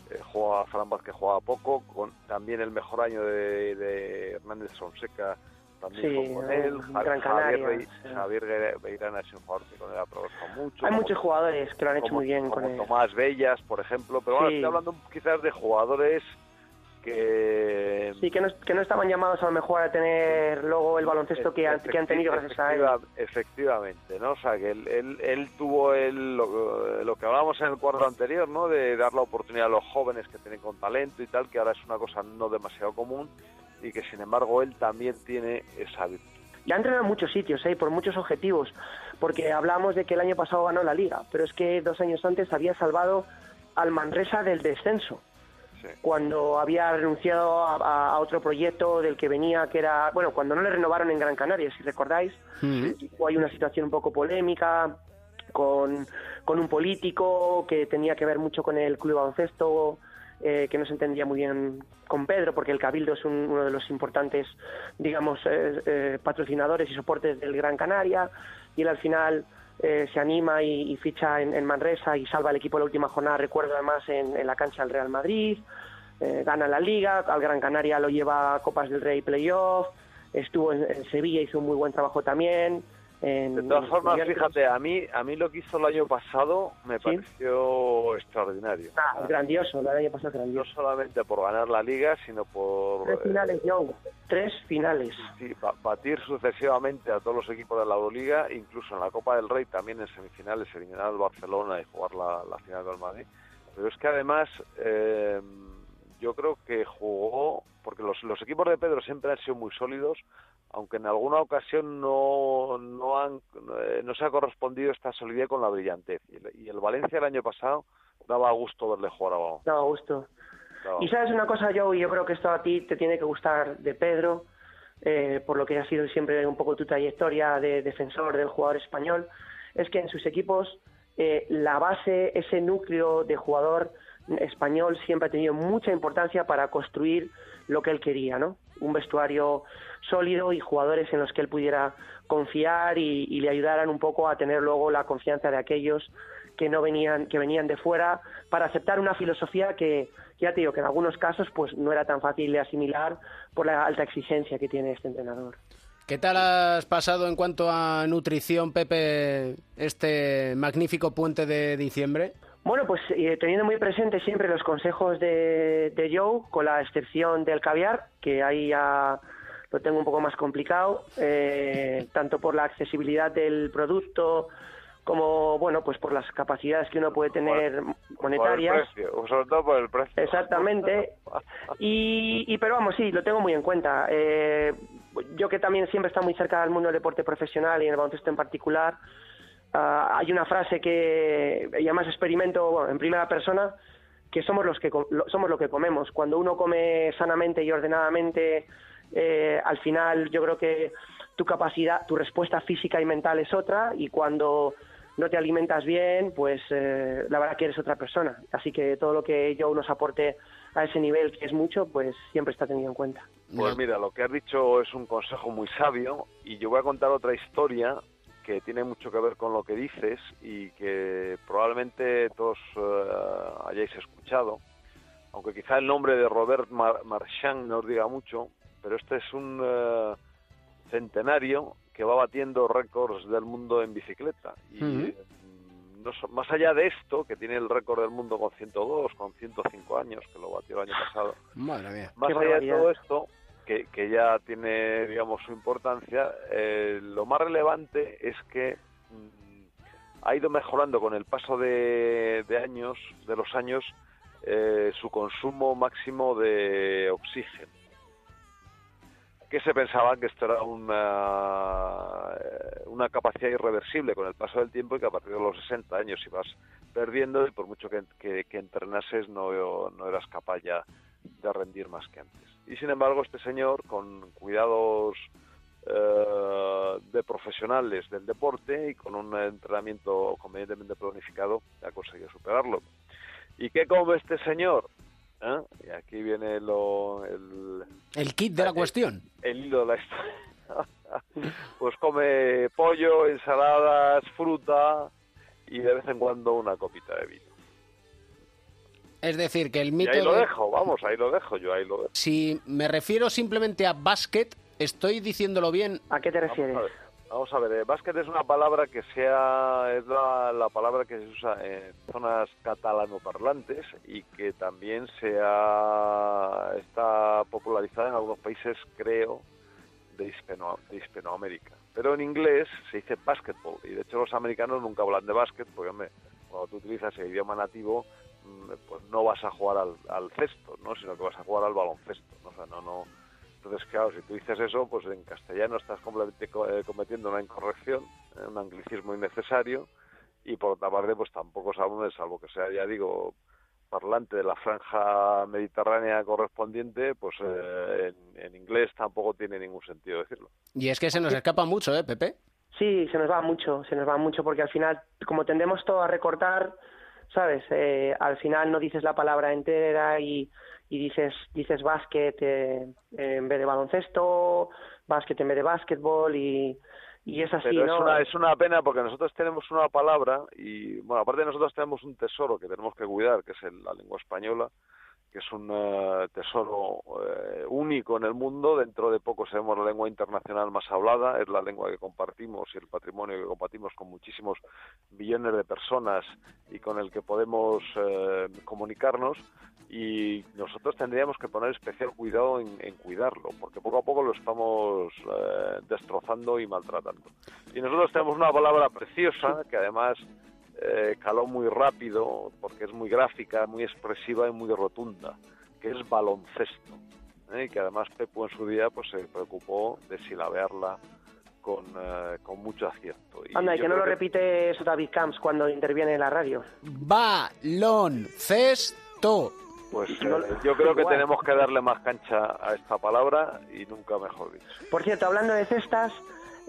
S17: eh, jugaba Fran Vázquez jugaba poco, con también el mejor año de, de Hernández Fonseca también
S19: Sí,
S17: con él, Javier, Be-
S19: sí.
S17: Javier Beirán es un jugador que con él ha mucho.
S19: Hay
S17: como-
S19: muchos jugadores que lo han hecho
S17: como-
S19: muy bien con
S17: como
S19: él.
S17: Tomás Bellas, por ejemplo, pero bueno,
S19: Sí.
S17: estoy hablando quizás de jugadores que
S19: Sí, que no, que no estaban llamados a lo mejor a tener luego el baloncesto que han, que han tenido gracias a él.
S17: Efectiva- Efectivamente, ¿no? O sea, que él, él, él tuvo el, lo, lo que hablábamos en el cuadro anterior, ¿no? De dar la oportunidad a los jóvenes que tienen con talento y tal, que ahora es una cosa no demasiado común y que sin embargo él también tiene esa virtud.
S19: Y ha entrenado en muchos sitios, ¿eh? por muchos objetivos, porque hablamos de que el año pasado ganó la liga, pero es que dos años antes había salvado al Manresa del descenso, cuando había renunciado a, otro proyecto del que venía, que era, bueno, cuando no le renovaron en Gran Canaria, si recordáis, o hay una situación un poco polémica con, con un político que tenía que ver mucho con el club de baloncesto, eh, que no se entendía muy bien con Pedro, porque el Cabildo es un- uno de los importantes, digamos, eh, eh, patrocinadores y soportes del Gran Canaria, y él al final eh, se anima y, ficha en, Manresa y salva al equipo la última jornada, recuerdo además, en, en la cancha del Real Madrid, eh, gana la Liga, al Gran Canaria lo lleva a Copas del Rey Playoff, estuvo en, en Sevilla, hizo un muy buen trabajo también. En,
S17: De todas formas, fíjate, a mí, a mí lo que hizo el año pasado me pareció extraordinario.
S19: Ah, grandioso, el año pasado grandioso.
S17: No solamente por ganar la liga, sino por
S19: Tres
S17: eh,
S19: finales, Joe. Tres finales.
S17: sí, ba- batir sucesivamente a todos los equipos de la Euroliga, incluso en la Copa del Rey también en semifinales eliminar al Barcelona y jugar la, la final del Madrid. Pero es que además eh, yo creo que jugó, porque los, los equipos de Pedro siempre han sido muy sólidos, aunque en alguna ocasión no, no, han, eh, no se ha correspondido esta solidez con la brillantez. Y el, y el Valencia el año pasado daba gusto verle jugar a balón.
S19: Daba gusto.
S17: Daba
S19: Y sabes una cosa, Joe, y yo creo que esto a ti te tiene que gustar de Pedro, eh, por lo que ha sido siempre un poco tu trayectoria de defensor del jugador español, es que en sus equipos eh, la base, ese núcleo de jugador español siempre ha tenido mucha importancia para construir lo que él quería, ¿no? Un vestuario sólido y jugadores en los que él pudiera confiar y, le ayudaran un poco a tener luego la confianza de aquellos que no venían que venían de fuera para aceptar una filosofía que ya te digo que en algunos casos pues no era tan fácil de asimilar por la alta exigencia que tiene este entrenador.
S11: ¿Qué tal has pasado en cuanto a nutrición, Pepe, este magnífico puente de diciembre?
S19: Bueno, pues eh, teniendo muy presente siempre los consejos de, de Joe, con la excepción del caviar, que ahí ya lo tengo un poco más complicado, eh, tanto por la accesibilidad del producto como, bueno, pues por las capacidades que uno puede tener monetarias.
S17: Por el precio, sobre todo por el precio.
S19: Exactamente. Y, y pero vamos, sí, lo tengo muy en cuenta. Eh, yo que también siempre estado muy cerca del mundo del deporte profesional y en el baloncesto en particular, ah, hay una frase que y además experimento bueno, en primera persona que somos los que lo- somos lo que comemos. Cuando uno come sanamente y ordenadamente, eh, al final yo creo que tu capacidad, tu respuesta física y mental es otra y cuando no te alimentas bien, pues eh, la verdad que eres otra persona. Así que todo lo que yo nos aporte a ese nivel, que es mucho, pues siempre está tenido en cuenta.
S17: Pues mira, lo que has dicho es un consejo muy sabio y yo voy a contar otra historia que tiene mucho que ver con lo que dices y que probablemente todos eh, hayáis escuchado, aunque quizá el nombre de Robert Mar- Marchand no os diga mucho, pero este es un eh, centenario que va batiendo récords del mundo en bicicleta. Y eh, no so- más allá de esto, que tiene el récord del mundo con 102, con 105 años, que lo batió el año pasado,
S11: Madre mía.
S17: más
S19: Qué
S17: allá de
S19: barbaridad.
S17: todo esto, que, ya tiene, digamos, su importancia. Eh, lo más relevante es que mm, ha ido mejorando con el paso de, de años, de los años, eh, su consumo máximo de oxígeno. Que se pensaba que esto era una, capacidad irreversible con el paso del tiempo y que a partir de los 60 años ibas perdiendo y por mucho que, que, entrenases no eras capaz ya de rendir más que antes. Y sin embargo, este señor, con cuidados eh, de profesionales del deporte y con un entrenamiento convenientemente planificado, ha conseguido superarlo. ¿Y qué come este señor? ¿Eh? Y aquí viene lo, el,
S11: El kit de la cuestión.
S17: el hilo de la historia. pues come pollo, ensaladas, fruta y de vez en cuando una copita de vino.
S11: Es decir, que el
S17: Y
S11: mito
S17: ahí lo
S11: de-
S17: dejo, vamos, ahí lo dejo, yo ahí lo dejo.
S11: Si me refiero simplemente a básquet, estoy diciéndolo bien.
S19: ¿A qué te
S17: refieres? Vamos a ver, vamos a ver, eh, básquet es una palabra que sea, es la, la palabra que se usa en zonas catalanoparlantes y que también se ha, está popularizada en algunos países, creo, de, Hispano, de Hispanoamérica. Pero en inglés se dice basketball y de hecho los americanos nunca hablan de básquet porque, hombre, cuando tú utilizas el idioma nativo, pues no vas a jugar al, al cesto, ¿no? Sino que vas a jugar al baloncesto, ¿no? O sea, no, no... Entonces, claro, si tú dices eso, pues en castellano estás completamente co- eh, cometiendo una incorrección, eh, un anglicismo innecesario, y por otra parte, pues tampoco sabemos, salvo que sea, ya digo, parlante de la franja mediterránea correspondiente, pues eh, en, en inglés tampoco tiene ningún sentido decirlo.
S11: Y es que se nos escapa mucho, ¿eh, Pepe?
S19: Sí, se nos va mucho, se nos va mucho porque al final, como tendemos todo a recortar, ¿sabes? Eh, al final no dices la palabra entera y, y dices dices básquet eh, en vez de baloncesto, básquet en vez de básquetbol y, y es así,
S17: Pero
S19: ¿no?
S17: es, una, es una pena porque nosotros tenemos una palabra y, bueno, aparte nosotros tenemos un tesoro que tenemos que cuidar, que es el- la lengua española, que es un eh, tesoro eh, único en el mundo. Dentro de poco seremos la lengua internacional más hablada, es la lengua que compartimos y el patrimonio que compartimos con muchísimos millones de personas y con el que podemos eh, comunicarnos. Y nosotros tendríamos que poner especial cuidado en, en cuidarlo, porque poco a poco lo estamos destrozando y maltratando. Y nosotros tenemos una palabra preciosa que además eh, caló muy rápido porque es muy gráfica, muy expresiva y muy rotunda, que es baloncesto. ¿eh? Y que además Pepu en su día pues se preocupó de silabearla con, eh, con mucho acierto. Y
S19: Anda, y
S17: yo
S19: que no
S17: creo
S19: lo repite eso David Camps cuando interviene en la radio.
S11: Baloncesto.
S17: Pues eh, yo creo que tenemos que darle más cancha a esta palabra y nunca mejor dicho.
S19: Por cierto, hablando de cestas,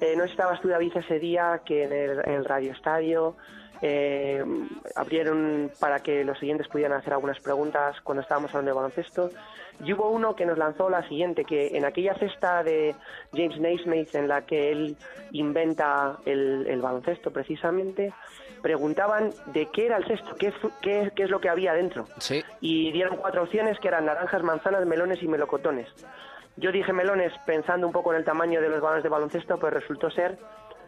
S19: eh, no estabas tú, David, ese día que en el, en el Radio Estadio eh, abrieron para que los siguientes pudieran hacer algunas preguntas cuando estábamos hablando de baloncesto. Y hubo uno que nos lanzó la siguiente, que en aquella cesta de James Naismith en la que él inventa el, el baloncesto precisamente, preguntaban de qué era el cesto, qué, qué, qué es lo que había dentro.
S11: Sí.
S19: Y dieron cuatro opciones que eran naranjas, manzanas, melones y melocotones. Yo dije melones pensando un poco en el tamaño de los balones de baloncesto, pero resultó ser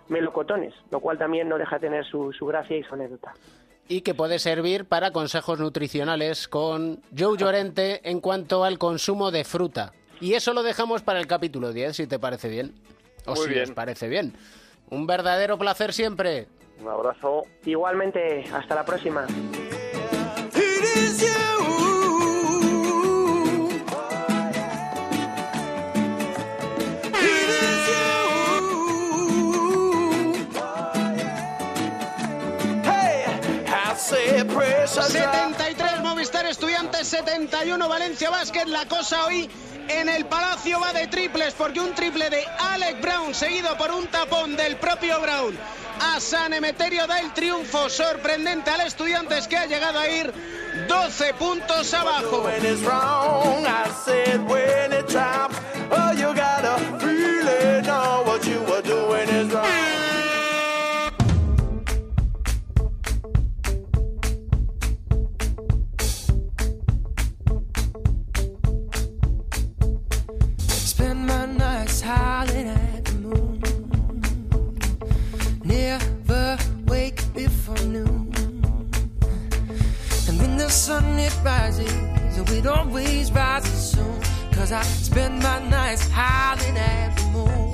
S19: melocotones, lo cual también no deja de tener su, su gracia y su anécdota.
S11: Y que puede servir para consejos nutricionales con Joe Llorente en cuanto al consumo de fruta. Y eso lo dejamos para el capítulo 10, si te parece bien. O
S17: Muy
S11: si
S17: bien.
S11: os parece bien. Un verdadero placer siempre.
S17: Un abrazo.
S19: Igualmente, hasta la próxima.
S11: 73 Movistar Estudiantes, 71 Valencia Basket. La cosa hoy en el Palacio va de triples porque un triple de Alec Brown seguido por un tapón del propio Brown a San Emeterio da el triunfo sorprendente al Estudiantes que ha llegado a ir 12 puntos abajo.
S20: The sun it rises, it always rises soon. Cause I spend my nights howling at the moon.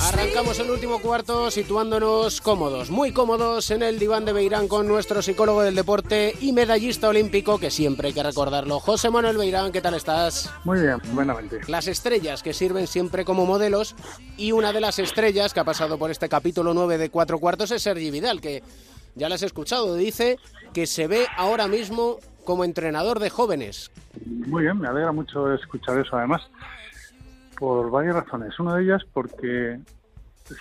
S11: Arrancamos el último cuarto situándonos cómodos, muy cómodos en el diván de Beirán con nuestro psicólogo del deporte y medallista olímpico, que siempre hay que recordarlo. José Manuel Beirán, ¿qué tal estás?
S5: Muy bien, buenamente.
S11: Las estrellas que sirven siempre como modelos y una de las estrellas que ha pasado por este capítulo 9 de cuatro cuartos es Sergi Vidal, que ya las he escuchado, dice que se ve ahora mismo como entrenador de jóvenes.
S5: Muy bien, me alegra mucho escuchar eso además, por varias razones. Una de ellas porque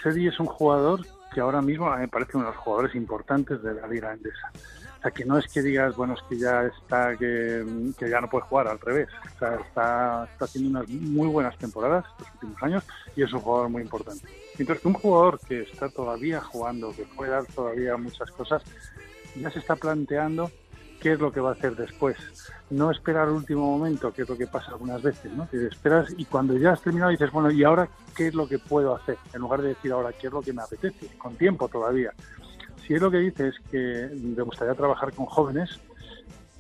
S5: Sergi es un jugador que ahora mismo me parece uno de los jugadores importantes de la Liga Endesa. O sea, que no es que digas, bueno, es que ya está, que ya no puede jugar, al revés. O sea, está, está haciendo unas muy buenas temporadas estos últimos años y es un jugador muy importante. Mientras que un jugador que está todavía jugando, que puede dar todavía muchas cosas, ya se está planteando qué es lo que va a hacer después. No esperar al último momento, que es lo que pasa algunas veces, ¿no? Que esperas y cuando ya has terminado dices, bueno, ¿y ahora qué es lo que puedo hacer? En lugar de decir ahora qué es lo que me apetece, con tiempo todavía. Si es lo que dices que me gustaría trabajar con jóvenes,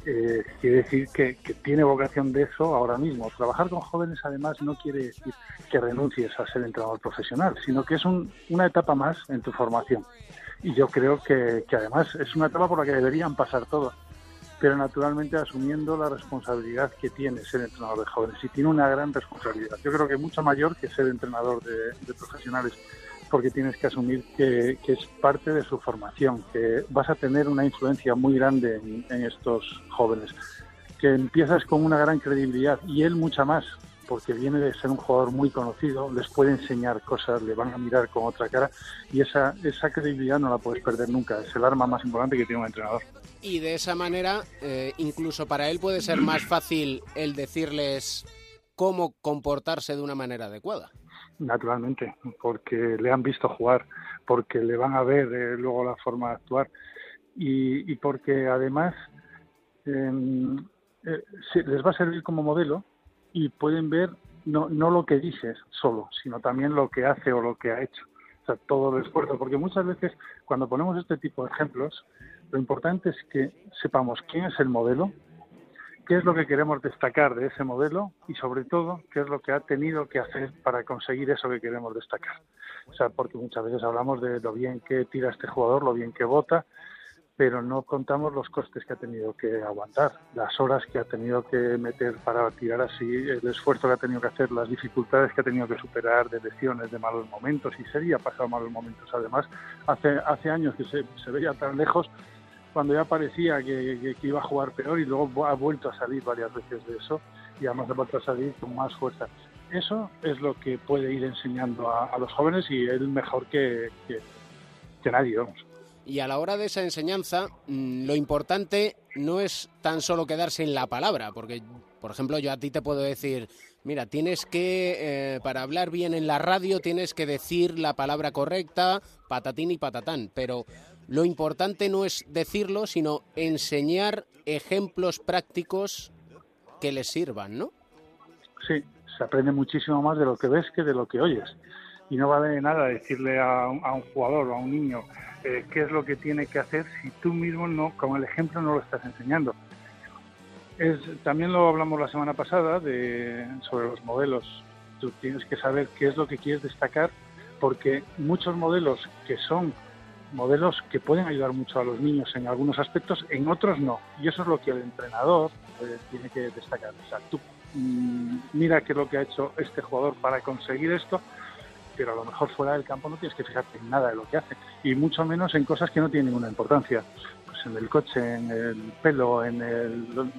S5: eh, quiere decir que, tiene vocación de eso ahora mismo. Trabajar con jóvenes además no quiere decir que renuncies a ser entrenador profesional, sino que es un- una etapa más en tu formación. Y yo creo que, que además es una etapa por la que deberían pasar todos, pero naturalmente asumiendo la responsabilidad que tiene ser entrenador de jóvenes. Y tiene una gran responsabilidad. Yo creo que mucho mayor que ser entrenador de, de profesionales, porque tienes que asumir que, es parte de su formación, que vas a tener una influencia muy grande en, estos jóvenes, que empiezas con una gran credibilidad y él mucha más, porque viene de ser un jugador muy conocido, les puede enseñar cosas, le van a mirar con otra cara y esa, esa credibilidad no la puedes perder nunca, es el arma más importante que tiene un entrenador.
S11: Y de esa manera, eh, incluso para él puede ser más fácil el decirles cómo comportarse de una manera adecuada.
S5: Naturalmente, porque le han visto jugar, porque le van a ver eh, luego la forma de actuar y, y porque además em, eh, les va a servir como modelo y pueden ver no, no lo que dices solo, sino también lo que hace o lo que ha hecho. O sea, todo el esfuerzo, porque muchas veces cuando ponemos este tipo de ejemplos, lo importante es que sepamos quién es el modelo, qué es lo que queremos destacar de ese modelo y sobre todo qué es lo que ha tenido que hacer para conseguir eso que queremos destacar. O sea, porque muchas veces hablamos de lo bien que tira este jugador, lo bien que vota, pero no contamos los costes que ha tenido que aguantar, las horas que ha tenido que meter para tirar así, el esfuerzo que ha tenido que hacer, las dificultades que ha tenido que superar de lesiones, de malos momentos, y sería pasado malos momentos. Además, hace, hace años que se, se veía tan lejos cuando ya parecía que, que- que iba a jugar peor y luego ha vuelto a salir varias veces de eso y además ha vuelto a salir con más fuerza. Eso es lo que puede ir enseñando a, a los jóvenes y él mejor que, que, que nadie, vamos.
S11: Y a la hora de esa enseñanza, mm, lo importante no es tan solo quedarse en la palabra, porque, por ejemplo, yo a ti te puedo decir, mira, tienes que, eh, para hablar bien en la radio, tienes que decir la palabra correcta, patatín y patatán, pero lo importante no es decirlo, sino enseñar ejemplos prácticos que les sirvan, ¿no?
S5: Sí, se aprende muchísimo más de lo que ves que de lo que oyes. Y no vale nada decirle a un, jugador o a un niño eh, qué es lo que tiene que hacer si tú mismo no, con el ejemplo no lo estás enseñando. También lo hablamos la semana pasada sobre los modelos. Tú tienes que saber qué es lo que quieres destacar porque muchos modelos que son modelos que pueden ayudar mucho a los niños en algunos aspectos, en otros no. Y eso es lo que el entrenador eh, tiene que destacar. O sea, tú mm, mira qué es lo que ha hecho este jugador para conseguir esto, pero a lo mejor fuera del campo no tienes que fijarte en nada de lo que hace, y mucho menos en cosas que no tienen ninguna importancia. Pues en el coche, en el pelo, en el...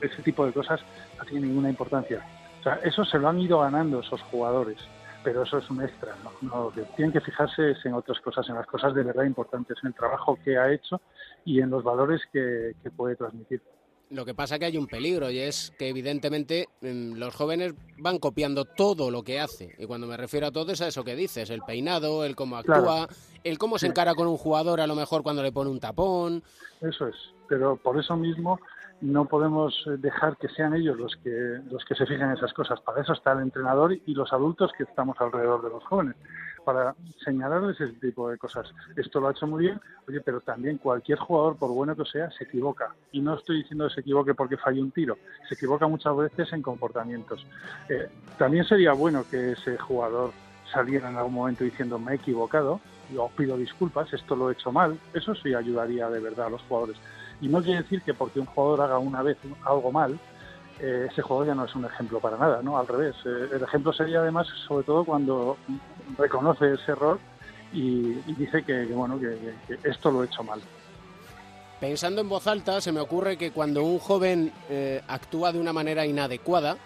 S5: ese tipo de cosas no tienen ninguna importancia. O sea, eso se lo han ido ganando esos jugadores pero eso es un extra, ¿no? Que tienen que fijarse es en otras cosas, en las cosas de verdad importantes, en el trabajo que ha hecho y en los valores que, que puede transmitir.
S11: Lo que pasa que hay un peligro y es que evidentemente mm, los jóvenes van copiando todo lo que hace. Y cuando me refiero a todo es a eso que dices, el peinado, el cómo actúa,
S5: Claro.
S11: el cómo se encara con un jugador a lo mejor cuando le pone un tapón.
S5: Eso es, pero por eso mismo no podemos eh, dejar que sean ellos los que los que se fijen en esas cosas. Para eso está el entrenador y los adultos que estamos alrededor de los jóvenes, para señalarles ese tipo de cosas. Esto lo ha hecho muy bien, oye, pero también cualquier jugador, por bueno que sea, se equivoca. Y no estoy diciendo que se equivoque porque falle un tiro, se equivoca muchas veces en comportamientos. Eh, también sería bueno que ese jugador saliera en algún momento diciendo me he equivocado, yo pido disculpas, esto lo he hecho mal, eso sí ayudaría de verdad a los jugadores. Y no quiere decir que porque un jugador haga una vez algo mal, eh, ese jugador ya no es un ejemplo para nada, ¿no? Al revés. Eh, el ejemplo sería además, sobre todo cuando reconoce ese error y, dice que, bueno, que, esto lo he hecho mal.
S11: Pensando en voz alta, se me ocurre que cuando un joven eh, actúa de una manera inadecuada,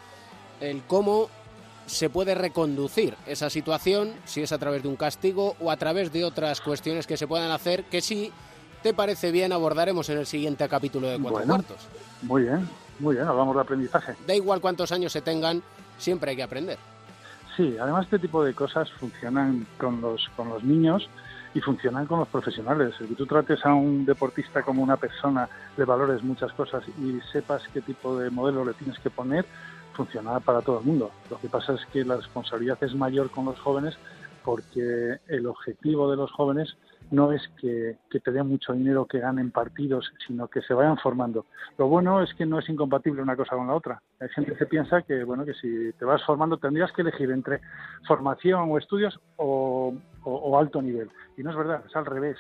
S11: el cómo se puede reconducir esa situación, si es a través de un castigo o a través de otras cuestiones que se puedan hacer, que si te parece bien abordaremos en el siguiente capítulo de Cuatro
S5: Bueno.
S11: Cuartos.
S5: Muy bien, muy bien, hablamos de aprendizaje.
S11: Da igual cuántos años se tengan, siempre hay que aprender.
S5: Sí, además este tipo de cosas funcionan con los, con los niños y funcionan con los profesionales. El que tú trates a un deportista como una persona, le valores muchas cosas y sepas qué tipo de modelo le tienes que poner, funciona para todo el mundo. Lo que pasa es que la responsabilidad es mayor con los jóvenes porque el objetivo de los jóvenes no es que, te den mucho dinero, que ganen partidos, sino que se vayan formando. Lo bueno es que no es incompatible una cosa con la otra. Hay gente que piensa que, bueno, que si te vas formando tendrías que elegir entre formación o estudios o alto nivel. Y no es verdad, es al revés.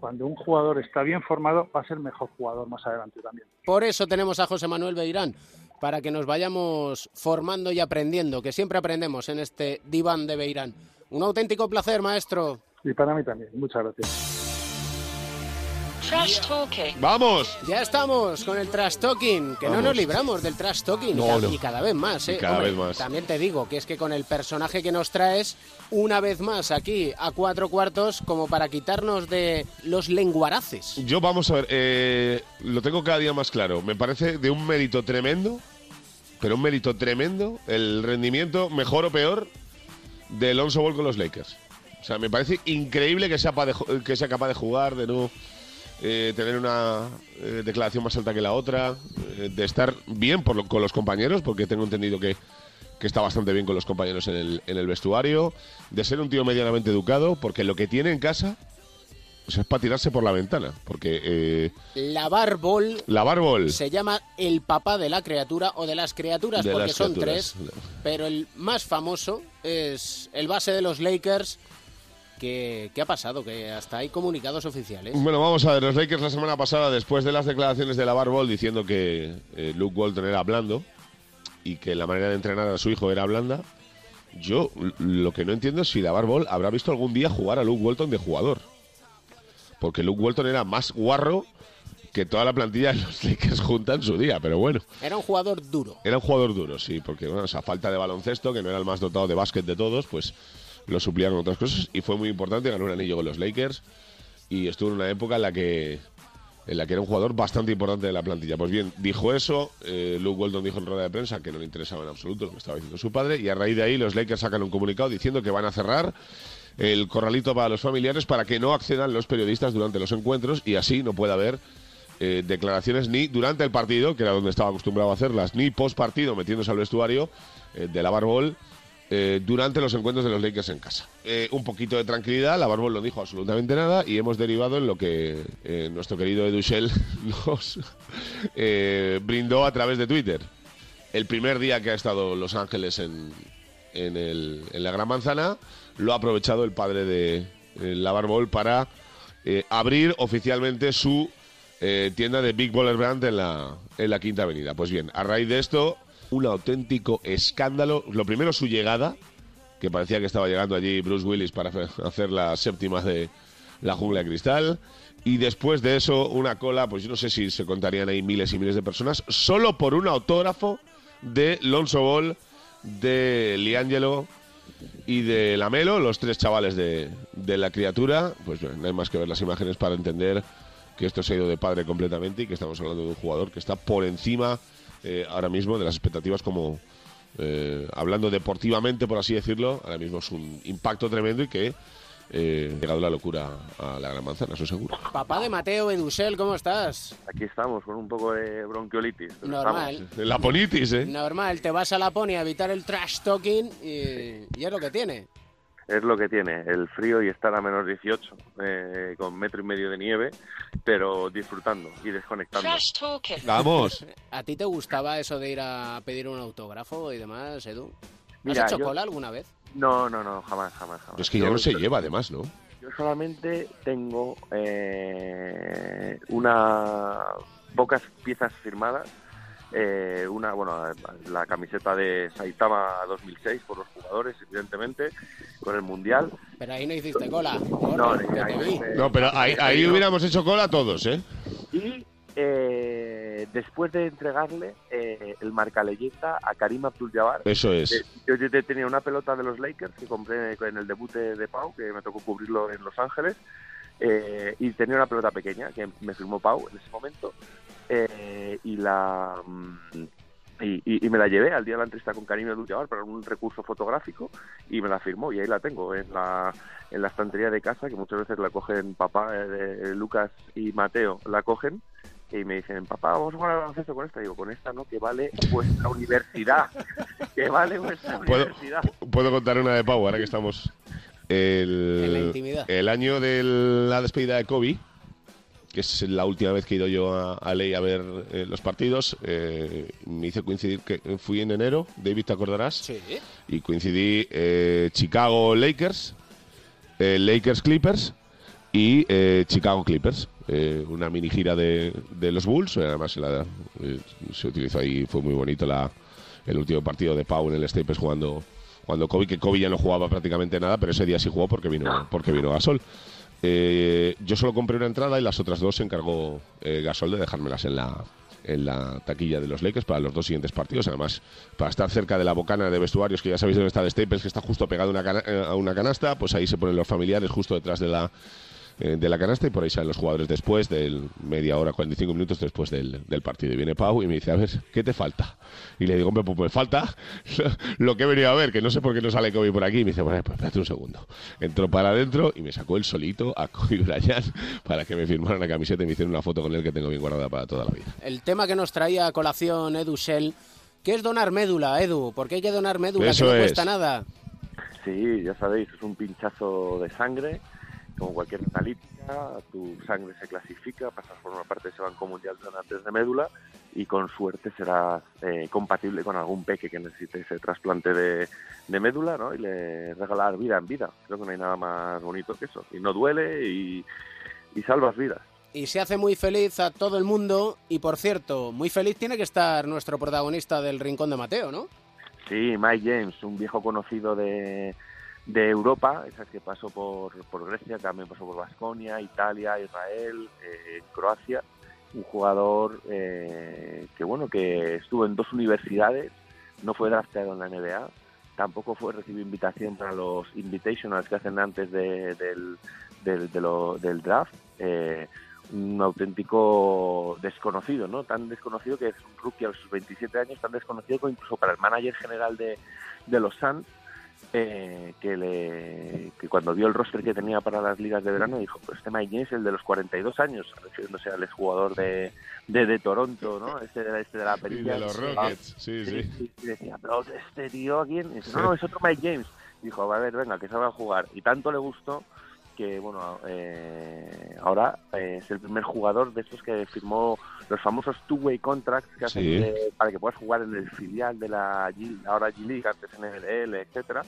S5: Cuando un jugador está bien formado, va a ser mejor jugador más adelante también.
S11: Por eso tenemos a José Manuel Beirán, para que nos vayamos formando y aprendiendo, que siempre aprendemos en este diván de Beirán. Un auténtico placer, maestro.
S5: Y para mí también. Muchas gracias.
S20: Trash talking.
S21: ¡Vamos!
S11: Ya estamos con el trash talking, que no nos libramos del trash talking
S21: No,
S11: y, ca-
S21: no.
S11: y cada vez más, ¿eh?
S21: Y cada
S11: Hombre,
S21: vez más.
S11: También te digo que es que con el personaje que nos traes una vez más aquí a cuatro cuartos como para quitarnos de los lenguaraces.
S21: Yo vamos a ver, eh, lo tengo cada día más claro. Me parece de un mérito tremendo, pero un mérito tremendo, el rendimiento, mejor o peor, de Alonso Ball con los Lakers. O sea, me parece increíble que sea, de que sea capaz de jugar, de no eh, tener una eh, declaración más alta que la otra, eh, de estar bien por lo- con los compañeros, porque tengo entendido que, que está bastante bien con los compañeros en el, en el vestuario, de ser un tío medianamente educado, porque lo que tiene en casa pues es para tirarse por la ventana, porque eh,
S11: La Barbol
S21: la Barbol
S11: se llama el papá de la criatura o de las criaturas
S21: De
S11: porque
S21: las
S11: son
S21: criaturas.
S11: tres, pero el más famoso es el base de los Lakers. Que ¿Qué ha pasado? Que hasta hay comunicados oficiales.
S21: Bueno, vamos a ver, los Lakers la semana pasada, después de las declaraciones de la Barbol diciendo que eh, Luke Walton era blando y que la manera de entrenar a su hijo era blanda, yo lo que no entiendo es si la Barbol habrá visto algún día jugar a Luke Walton de jugador. Porque Luke Walton era más guarro que toda la plantilla de los Lakers junta en su día, pero bueno.
S11: Era un jugador duro.
S21: Era un jugador duro, sí, porque bueno, esa falta de baloncesto, que no era el más dotado de básquet de todos, pues lo suplía con otras cosas y fue muy importante, ganó un anillo con los Lakers y estuvo en una época en la que en la que era un jugador bastante importante de la plantilla. Pues bien, dijo eso, eh, Luke Walton dijo en rueda de prensa que no le interesaba en absoluto lo que estaba diciendo su padre y a raíz de ahí los Lakers sacan un comunicado diciendo que van a cerrar el corralito para los familiares para que no accedan los periodistas durante los encuentros y así no pueda haber eh, declaraciones ni durante el partido, que era donde estaba acostumbrado a hacerlas, ni post partido metiéndose al vestuario eh, de la Barbol eh, durante los encuentros de los Lakers en casa. Eh, un poquito de tranquilidad, la Barbol no dijo absolutamente nada y hemos derivado en lo que eh, nuestro querido Edu Shell nos brindó a través de Twitter. El primer día que ha estado Los Ángeles en, en, la Gran Manzana, lo ha aprovechado el padre de la Barbol para abrir oficialmente su tienda de Big Baller Brand en la, en la Quinta Avenida. Pues bien, a raíz de esto, un auténtico escándalo. Lo primero, su llegada, que parecía que estaba llegando allí Bruce Willis para hacer- las séptimas de la jungla de cristal. Y después de eso, una cola, pues yo no sé si se contarían ahí miles y miles de personas, solo por un autógrafo de Lonzo Ball, de Liangelo y de Lamelo, los tres chavales de, la criatura. Pues no hay más que ver las imágenes para entender que esto se ha ido de padre completamente y que estamos hablando de un jugador que está por encima eh, ahora mismo de las expectativas como eh, hablando deportivamente por así decirlo ahora mismo es un impacto tremendo y que eh, llegado la locura a la gran manzana, eso seguro.
S11: Papá de Mateo Edusel, ¿cómo estás?
S8: Aquí estamos con un poco de bronquiolitis.
S11: Normal.
S8: estamos.
S21: La ponitis, ¿eh?
S11: Normal, te vas a Laponia a evitar el trash talking y, y es lo que tiene.
S8: Es lo que tiene, el frío y estar a menos 18, eh, con metro y medio de nieve, pero disfrutando y desconectando.
S21: Vamos.
S11: ¿A ti te gustaba eso de ir a pedir un autógrafo y demás, Edu? ¿Has
S8: Mira,
S11: hecho
S8: yo-
S11: cola alguna vez?
S8: No, no, no, jamás, jamás, jamás.
S21: Es que ya no se lleva, además, ¿no?
S8: Yo solamente tengo eh, una pocas piezas firmadas. Eh, una, bueno, la camiseta de Saitama 2006 por los jugadores, evidentemente, con el Mundial.
S11: Pero ahí no hiciste cola.
S8: No, ahí no
S21: No, pero ahí, ahí hubiéramos hecho cola todos, ¿eh?
S8: Y eh, después de entregarle eh, el marca leyenda a Karim Abdul-Jabbar,
S21: Eso es.
S8: eh, yo, yo tenía una pelota de los Lakers que compré en el debut de, de Pau, que me tocó cubrirlo en Los Ángeles, eh, y tenía una pelota pequeña que me firmó Pau en ese momento, eh, y la mm, y, y- y me la llevé al día de la entrevista con Karim Abdul-Jabbar para un recurso fotográfico y me la firmó y ahí la tengo en la en la estantería de casa que muchas veces la cogen papá eh, Lucas y Mateo la cogen y me dicen, papá, vamos a jugar al baloncesto con esta. Digo, con esta no, que vale vuestra universidad. que vale vuestra
S21: ¿Puedo,
S8: universidad.
S21: puedo contar una de Pau ahora que estamos. El,
S11: En la intimidad.
S21: el año de la despedida de Kobe, que es la última vez que he ido yo a, a Ley a ver eh, los partidos, eh, me hice coincidir que fui en enero, David, ¿te acordarás?
S11: Sí.
S21: Y coincidí eh, Chicago Lakers, eh, Lakers Clippers y eh, Chicago Clippers. Eh, una mini gira de, de los Bulls, además la- se utilizó ahí, fue muy bonito la, el último partido de Pau en el Staples jugando cuando Kobe, que Kobe ya no jugaba prácticamente nada, pero ese día sí jugó porque vino, porque vino Gasol. Eh, yo solo compré una entrada y las otras dos se encargó eh, Gasol de dejármelas en la, en la taquilla de los Lakers para los dos siguientes partidos. Además, para estar cerca de la bocana de vestuarios, que ya sabéis dónde está el Staples, que está justo pegado una, eh, a una canasta, pues ahí se ponen los familiares justo detrás de la, eh, de la canasta y por ahí salen los jugadores después del media hora, 45 minutos después del, del partido. Y viene Pau y me dice, a ver, ¿qué te falta? Y le digo, hombre, pues me falta lo que he venido a ver, que no sé por qué no sale Kobe por aquí. Y me dice, bueno, pues espérate un segundo. Entró para adentro y me sacó el solito a Kobe Bryant para que me firmara una camiseta y me hicieron una foto con él que tengo bien guardada para toda la vida.
S11: El tema que nos traía a colación Edu Shell, que es donar médula, Edu, porque hay que donar médula,
S21: Eso
S11: que no
S21: es.
S11: cuesta nada.
S8: Sí, ya sabéis, es un pinchazo de sangre, como cualquier analítica, tu sangre se clasifica, pasas por una parte de ese banco mundial de donantes de médula y con suerte serás eh, compatible con algún peque que necesite ese trasplante de, de médula, ¿no? Y le regalar vida en vida. Creo que no hay nada más bonito que eso. Y no duele y, y salvas vidas.
S11: Y se hace muy feliz a todo el mundo. Y por cierto, muy feliz tiene que estar nuestro protagonista del Rincón de Mateo, ¿no?
S8: Sí, Mike James, un viejo conocido de, de Europa, esas que pasó por, por Grecia, también pasó por Basconia, Italia, Israel, eh, Croacia, un jugador eh, que bueno que estuvo en dos universidades, no fue drafteado en la NBA, tampoco fue recibió invitación para los invitationals que hacen antes de- del, del, de lo- del draft. eh, un auténtico desconocido, ¿no? Tan desconocido que es un rookie a los 27 años, tan desconocido que incluso para el manager general de, de los Suns, eh, que, le, que cuando vio el roster que tenía para las ligas de verano dijo, pues este Mike James es el de los 42 años, refiriéndose al exjugador de, de, de Toronto, ¿no? Este de, este de la perilla.
S21: de los Rockets, sí, sí.
S8: Y decía, pero este tío, ¿a quién? Y dice, no, no, es otro Mike James. Dijo, a ver, venga, que salga a jugar. Y tanto le gustó que, bueno, eh, ahora eh, es el primer jugador de estos que firmó los famosos two-way contracts que hacen
S21: Sí.
S8: de- para que puedas jugar en el filial de la G, ahora G-League, antes en el etcétera.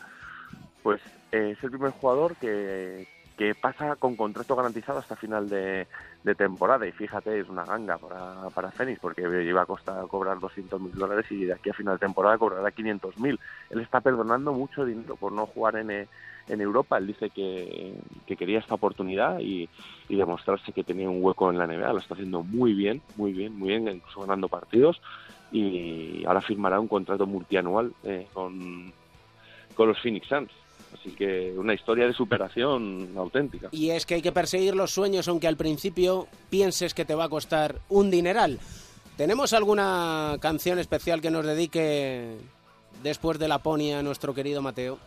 S8: Pues eh, es el primer jugador que, que pasa con contrato garantizado hasta final de, de temporada. Y fíjate, es una ganga para, para porque iba a costar cobrar 200 mil dólares y de aquí a final de temporada cobrará 500 mil. Él está perdonando mucho dinero por no jugar en, en Europa. Él dice que, que quería esta oportunidad y, demostrarse que tenía un hueco en la NBA. Lo está haciendo muy bien, muy bien, muy bien, incluso ganando partidos. Y ahora firmará un contrato multianual eh, con, los Phoenix Suns. Así que una historia de superación auténtica.
S11: Y es que hay que perseguir los sueños, aunque al principio pienses que te va a costar un dineral. ¿Tenemos alguna canción especial que nos dedique después de la pony a nuestro querido Mateo?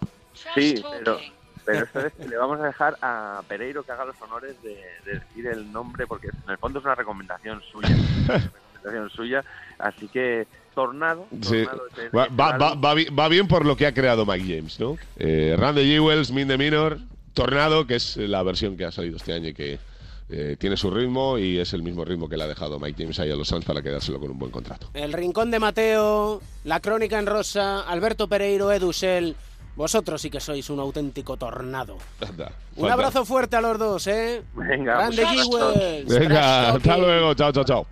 S8: Sí, pero, Pero esta vez le vamos a dejar a Pereiro que haga los honores de, de decir el nombre, porque en el fondo es una recomendación suya. una recomendación suya. Así que, Tornado.
S21: Sí.
S8: Tornado es-
S21: Va, bien por lo que ha creado Mike James, ¿no? Eh, the Jewels, Min the Minor, Tornado, que es la versión que ha salido este año y que eh, tiene su ritmo y es el mismo ritmo que le ha dejado Mike James ahí a los Suns para quedárselo con un buen contrato.
S11: El Rincón de Mateo, La Crónica en Rosa, Alberto Pereiro, Edusel. Vosotros sí que sois un auténtico tornado.
S21: Anda,
S11: Un abrazo fuerte a los dos, ¿eh?
S8: Venga,
S11: Grande
S8: muchas
S11: Jewels.
S21: Venga, hasta luego, chao, chao, chao.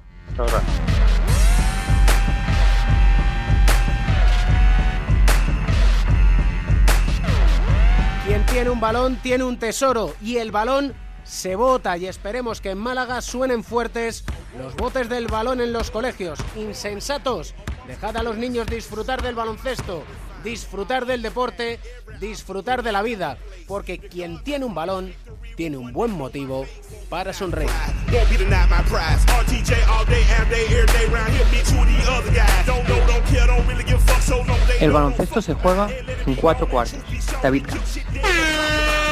S11: Quien tiene un balón tiene un tesoro y el balón se bota y esperemos que en Málaga suenen fuertes los botes del balón en los colegios. Insensatos, dejad a los niños disfrutar del baloncesto, disfrutar del deporte, disfrutar de la vida, porque quien tiene un balón tiene un buen motivo para sonreír.
S10: El baloncesto se juega en cuatro cuartos. David Camps.